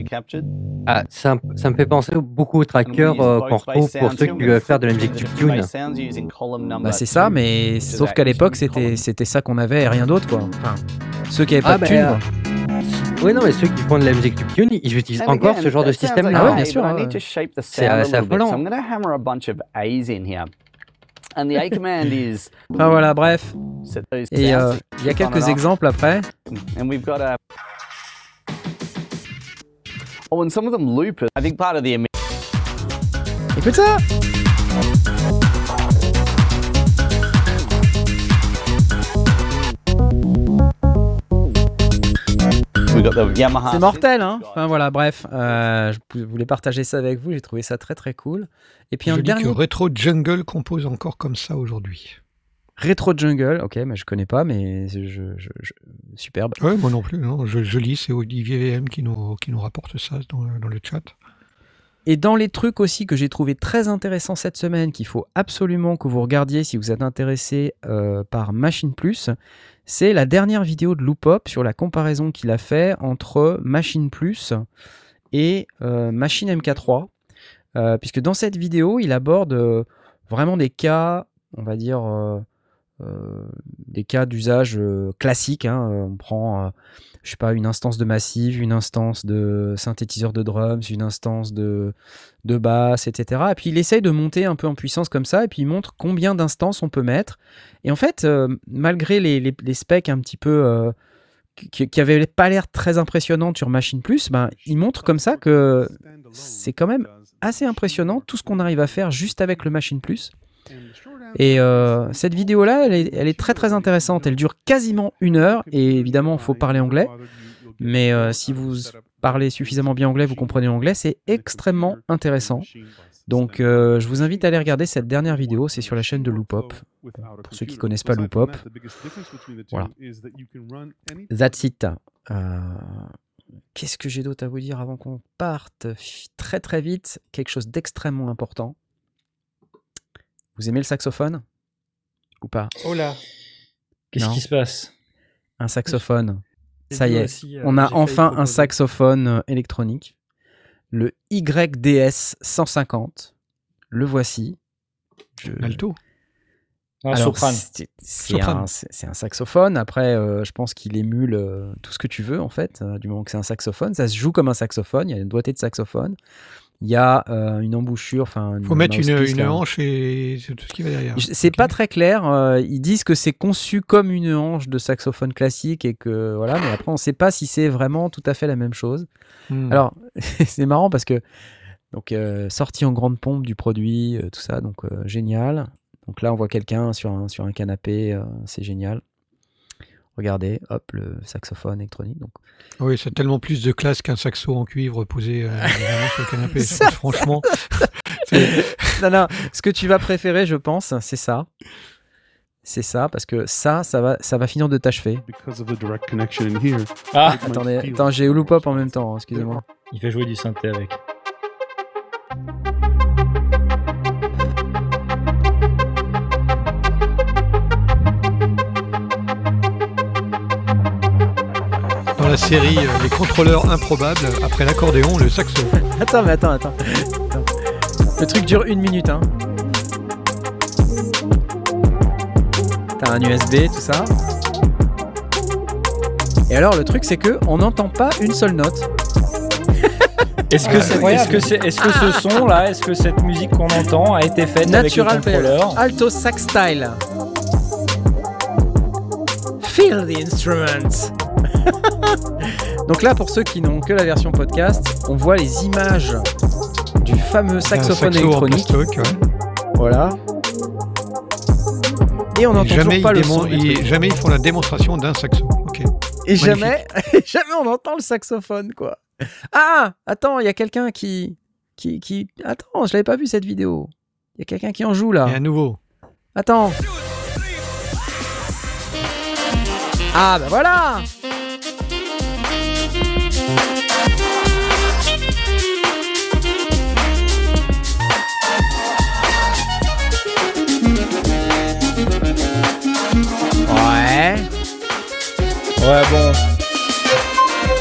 Captured. Ah, ça, me- ça me fait penser beaucoup aux trackers euh, qu'on retrouve pour ceux qui veulent faire de la musique number Bah, c'est ça, mais sauf qu'à that l'époque, c'était c'était ça qu'on avait et rien d'autre, quoi. Enfin, ceux qui avaient pas Ah, de bah, thunes, euh, quoi. Oui, non, mais ceux qui font de la musique chiptune, ils utilisent encore ce genre de that sounds système like là. Ah ouais, bien sûr, C'est, euh, affolant. I'm going to hammer a bunch of A's in here. And the A command is Enfin, voilà, bref. Et euh, il y a quelques exemples après. And we've C'est mortel, hein Enfin voilà, bref. euh, je voulais partager ça avec vous, j'ai trouvé ça très très cool. Et puis Je un dis dernier que Retro Jungle compose encore comme ça aujourd'hui. Retro Jungle, ok, mais je connais pas, mais je, je- je- superbe. Ouais, moi non plus. Non. Je, je lis, c'est Olivier VM qui nous, qui nous rapporte ça dans, dans le chat. Et dans les trucs aussi que j'ai trouvé très intéressants cette semaine, qu'il faut absolument que vous regardiez si vous êtes intéressé euh, par Machine Plus, c'est la dernière vidéo de Loopop sur la comparaison qu'il a fait entre Machine Plus et euh, Machine MK3. Euh, puisque dans cette vidéo, il aborde vraiment des cas, on va dire, des cas d'usage classiques. hein. On prend, je sais pas, une instance de massive, une instance de synthétiseur de drums, une instance de, de basse, etc. Et puis il essaye de monter un peu en puissance comme ça, et puis il montre combien d'instances on peut mettre. Et en fait, euh, malgré les, les- specs un petit peu euh, qui, qui avaient pas l'air très impressionnantes sur Machine Plus, ben, il montre comme ça que c'est quand même assez impressionnant tout ce qu'on arrive à faire juste avec le Machine Plus. Et euh, cette vidéo-là, elle est, très très intéressante. Elle dure quasiment une heure. Et évidemment, il faut parler anglais. Mais euh, si vous parlez suffisamment bien anglais, vous comprenez l'anglais, c'est extrêmement intéressant. Donc euh, je vous invite à aller regarder cette dernière vidéo. C'est sur la chaîne de Loopop. Pour ceux qui connaissent pas Loopop. Voilà. That's it. Qu'est-ce que j'ai d'autre à vous dire avant qu'on parte? Très très vite Quelque chose d'extrêmement important. Vous aimez le saxophone Ou pas? Oh là. Qu'est-ce qui se passe? Un saxophone. Ça y est. aussi, euh, On a enfin un saxophone euh, électronique. Le YDS 150. Le voici. Je- Alto. Un Alors, c'est- un, c'est- c'est un saxophone. Après, euh, je pense qu'il émule euh, tout ce que tu veux, en fait, euh, du moment que c'est un saxophone. Ça se joue comme un saxophone. Il y a une doigté de saxophone. Il y a euh, une embouchure. Enfin, faut mettre une, hanche et c'est tout ce qui va derrière. C'est Ok. pas très clair. euh, ils disent que c'est conçu comme une hanche de saxophone classique et que voilà, mais après on sait pas si c'est vraiment tout à fait la même chose. Hmm. Alors c'est marrant parce que donc euh, sortie en grande pompe du produit, euh, tout ça, donc génial. Donc là on voit quelqu'un sur un sur un canapé, c'est génial. Regardez, hop le saxophone électronique. Donc Oui, c'est tellement plus de classe qu'un saxo en cuivre posé euh, sur le canapé. Ça- franchement, non, non, ce que tu vas préférer, je pense, c'est ça. C'est ça, parce que ça, ça va, ça va finir de t'achever. Ah, Attendez, attends, j'ai Hulu Pop en même temps, hein, excusez-moi. il fait jouer du synthé avec. La série euh, Les contrôleurs improbables, après l'accordéon, le saxo. Attends, mais attends, attends. Attends. Le truc dure une minute, hein. T'as un USB, tout ça. Et alors, le truc, c'est que on n'entend pas une seule note. Est-ce que, c'est, est-ce que, c'est, est-ce que ce son là, est-ce que cette musique qu'on entend a été faite Natural avec le contrôleur Alto Sax Style. Feel the instruments. Donc là, pour ceux qui n'ont que la version podcast, on voit les images du fameux saxophone saxo électronique. ouais. Voilà. Et on n'entend toujours pas le son. jamais ils font la démonstration d'un saxo. Et Magnifique. jamais, jamais on entend le saxophone, quoi. Ah, attends, il y a quelqu'un qui, qui, qui, attends, je l'avais pas vu cette vidéo. Il y a quelqu'un qui en joue là. Et à nouveau. Attends. Ah bah voilà Ouais, bon.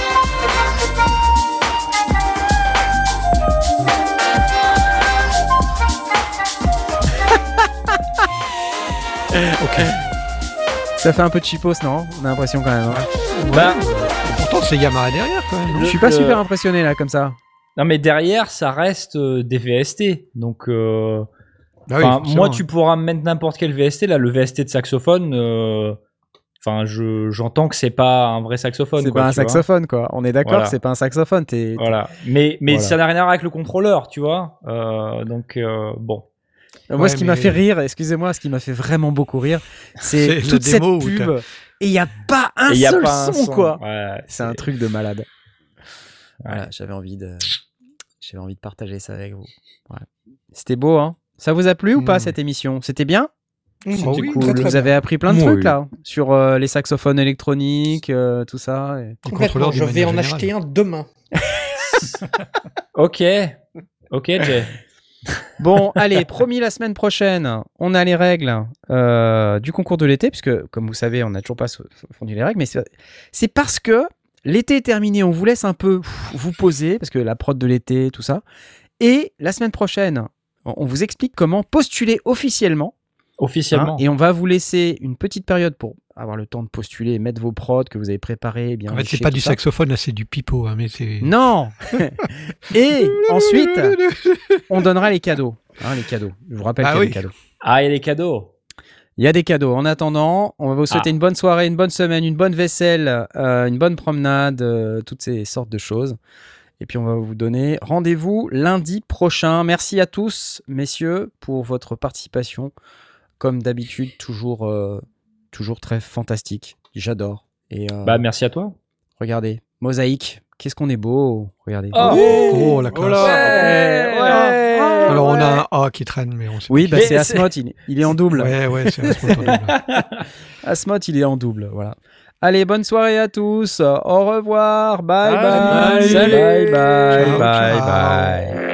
ok. Ça fait un peu cheapos, non? On a l'impression quand même. hein. Bah, Pourtant, c'est Yamaha derrière quand même. non? Je suis pas le- super impressionné là comme ça. non, mais derrière, ça reste euh, des VST. Donc, euh, Bah oui, enfin, forcément. moi, tu pourras me mettre n'importe quel VST. Là, le VST de saxophone, euh, enfin, je j'entends que c'est pas un vrai saxophone. C'est quoi, pas un saxophone quoi. On est d'accord, Voilà. c'est pas un saxophone. T'es. Voilà. Mais, mais Voilà. ça n'a rien à voir avec le contrôleur, tu vois. Euh, donc, euh, bon. Moi, Ouais, ce qui m'a fait rire, excusez-moi, ce qui m'a fait vraiment beaucoup rire, c'est C'est toute cette pub. Et il y a pas un Et y a seul pas un son, quoi. Ouais, C'est un truc de malade. Voilà, j'avais envie de, j'avais envie de partager ça avec vous. C'était beau, hein. Ça vous a plu ou pas Mm. cette émission? C'était bien? Mmh, Oh oui, très, très Vous bien. avez appris plein de Oui. trucs là sur euh, les saxophones électroniques, euh, tout ça. et- Complètement, je vais en acheter un demain. Ok. Ok, Jay. Bon, allez, promis la semaine prochaine, on a les règles euh, du concours de l'été, puisque comme vous savez, on n'a toujours pas fondu les règles, mais c'est parce que l'été est terminé, on vous laisse un peu vous poser, parce que la prod de l'été, tout ça. Et la semaine prochaine, on vous explique comment postuler officiellement. Officiellement. hein, et on va vous laisser une petite période pour avoir le temps de postuler, mettre vos prods que vous avez préparés. Bien En fait, c'est pas du ça. saxophone, là, c'est du pipeau. Hein, mais. Non Et ensuite, on donnera les cadeaux. hein, les cadeaux. Je vous rappelle Ah qu'il y a oui. des cadeaux. Ah, cadeaux. Il y a des cadeaux. En attendant, on va vous souhaiter Ah. une bonne soirée, une bonne semaine, une bonne vaisselle, euh, une bonne promenade, euh, toutes ces sortes de choses. Et puis on va vous donner rendez-vous lundi prochain. Merci à tous, messieurs, pour votre participation. Comme d'habitude, toujours, euh, toujours très fantastique. J'adore. Et euh, Bah, merci à toi. regardez, mosaïque. Qu'est-ce qu'on est beau. Regardez. Oh. Oh, la classe. Ouais, ouais. Alors, on a un A qui traîne, mais on sait Oui, bah c'est c'est- Asmot, il, il est en double. Ouais, ouais, c'est un spot en double. Asmot, il est en double, voilà. Allez, bonne soirée à tous. Au revoir. Bye bye. Bye. Salut. Bye bye. Bye ciao. bye.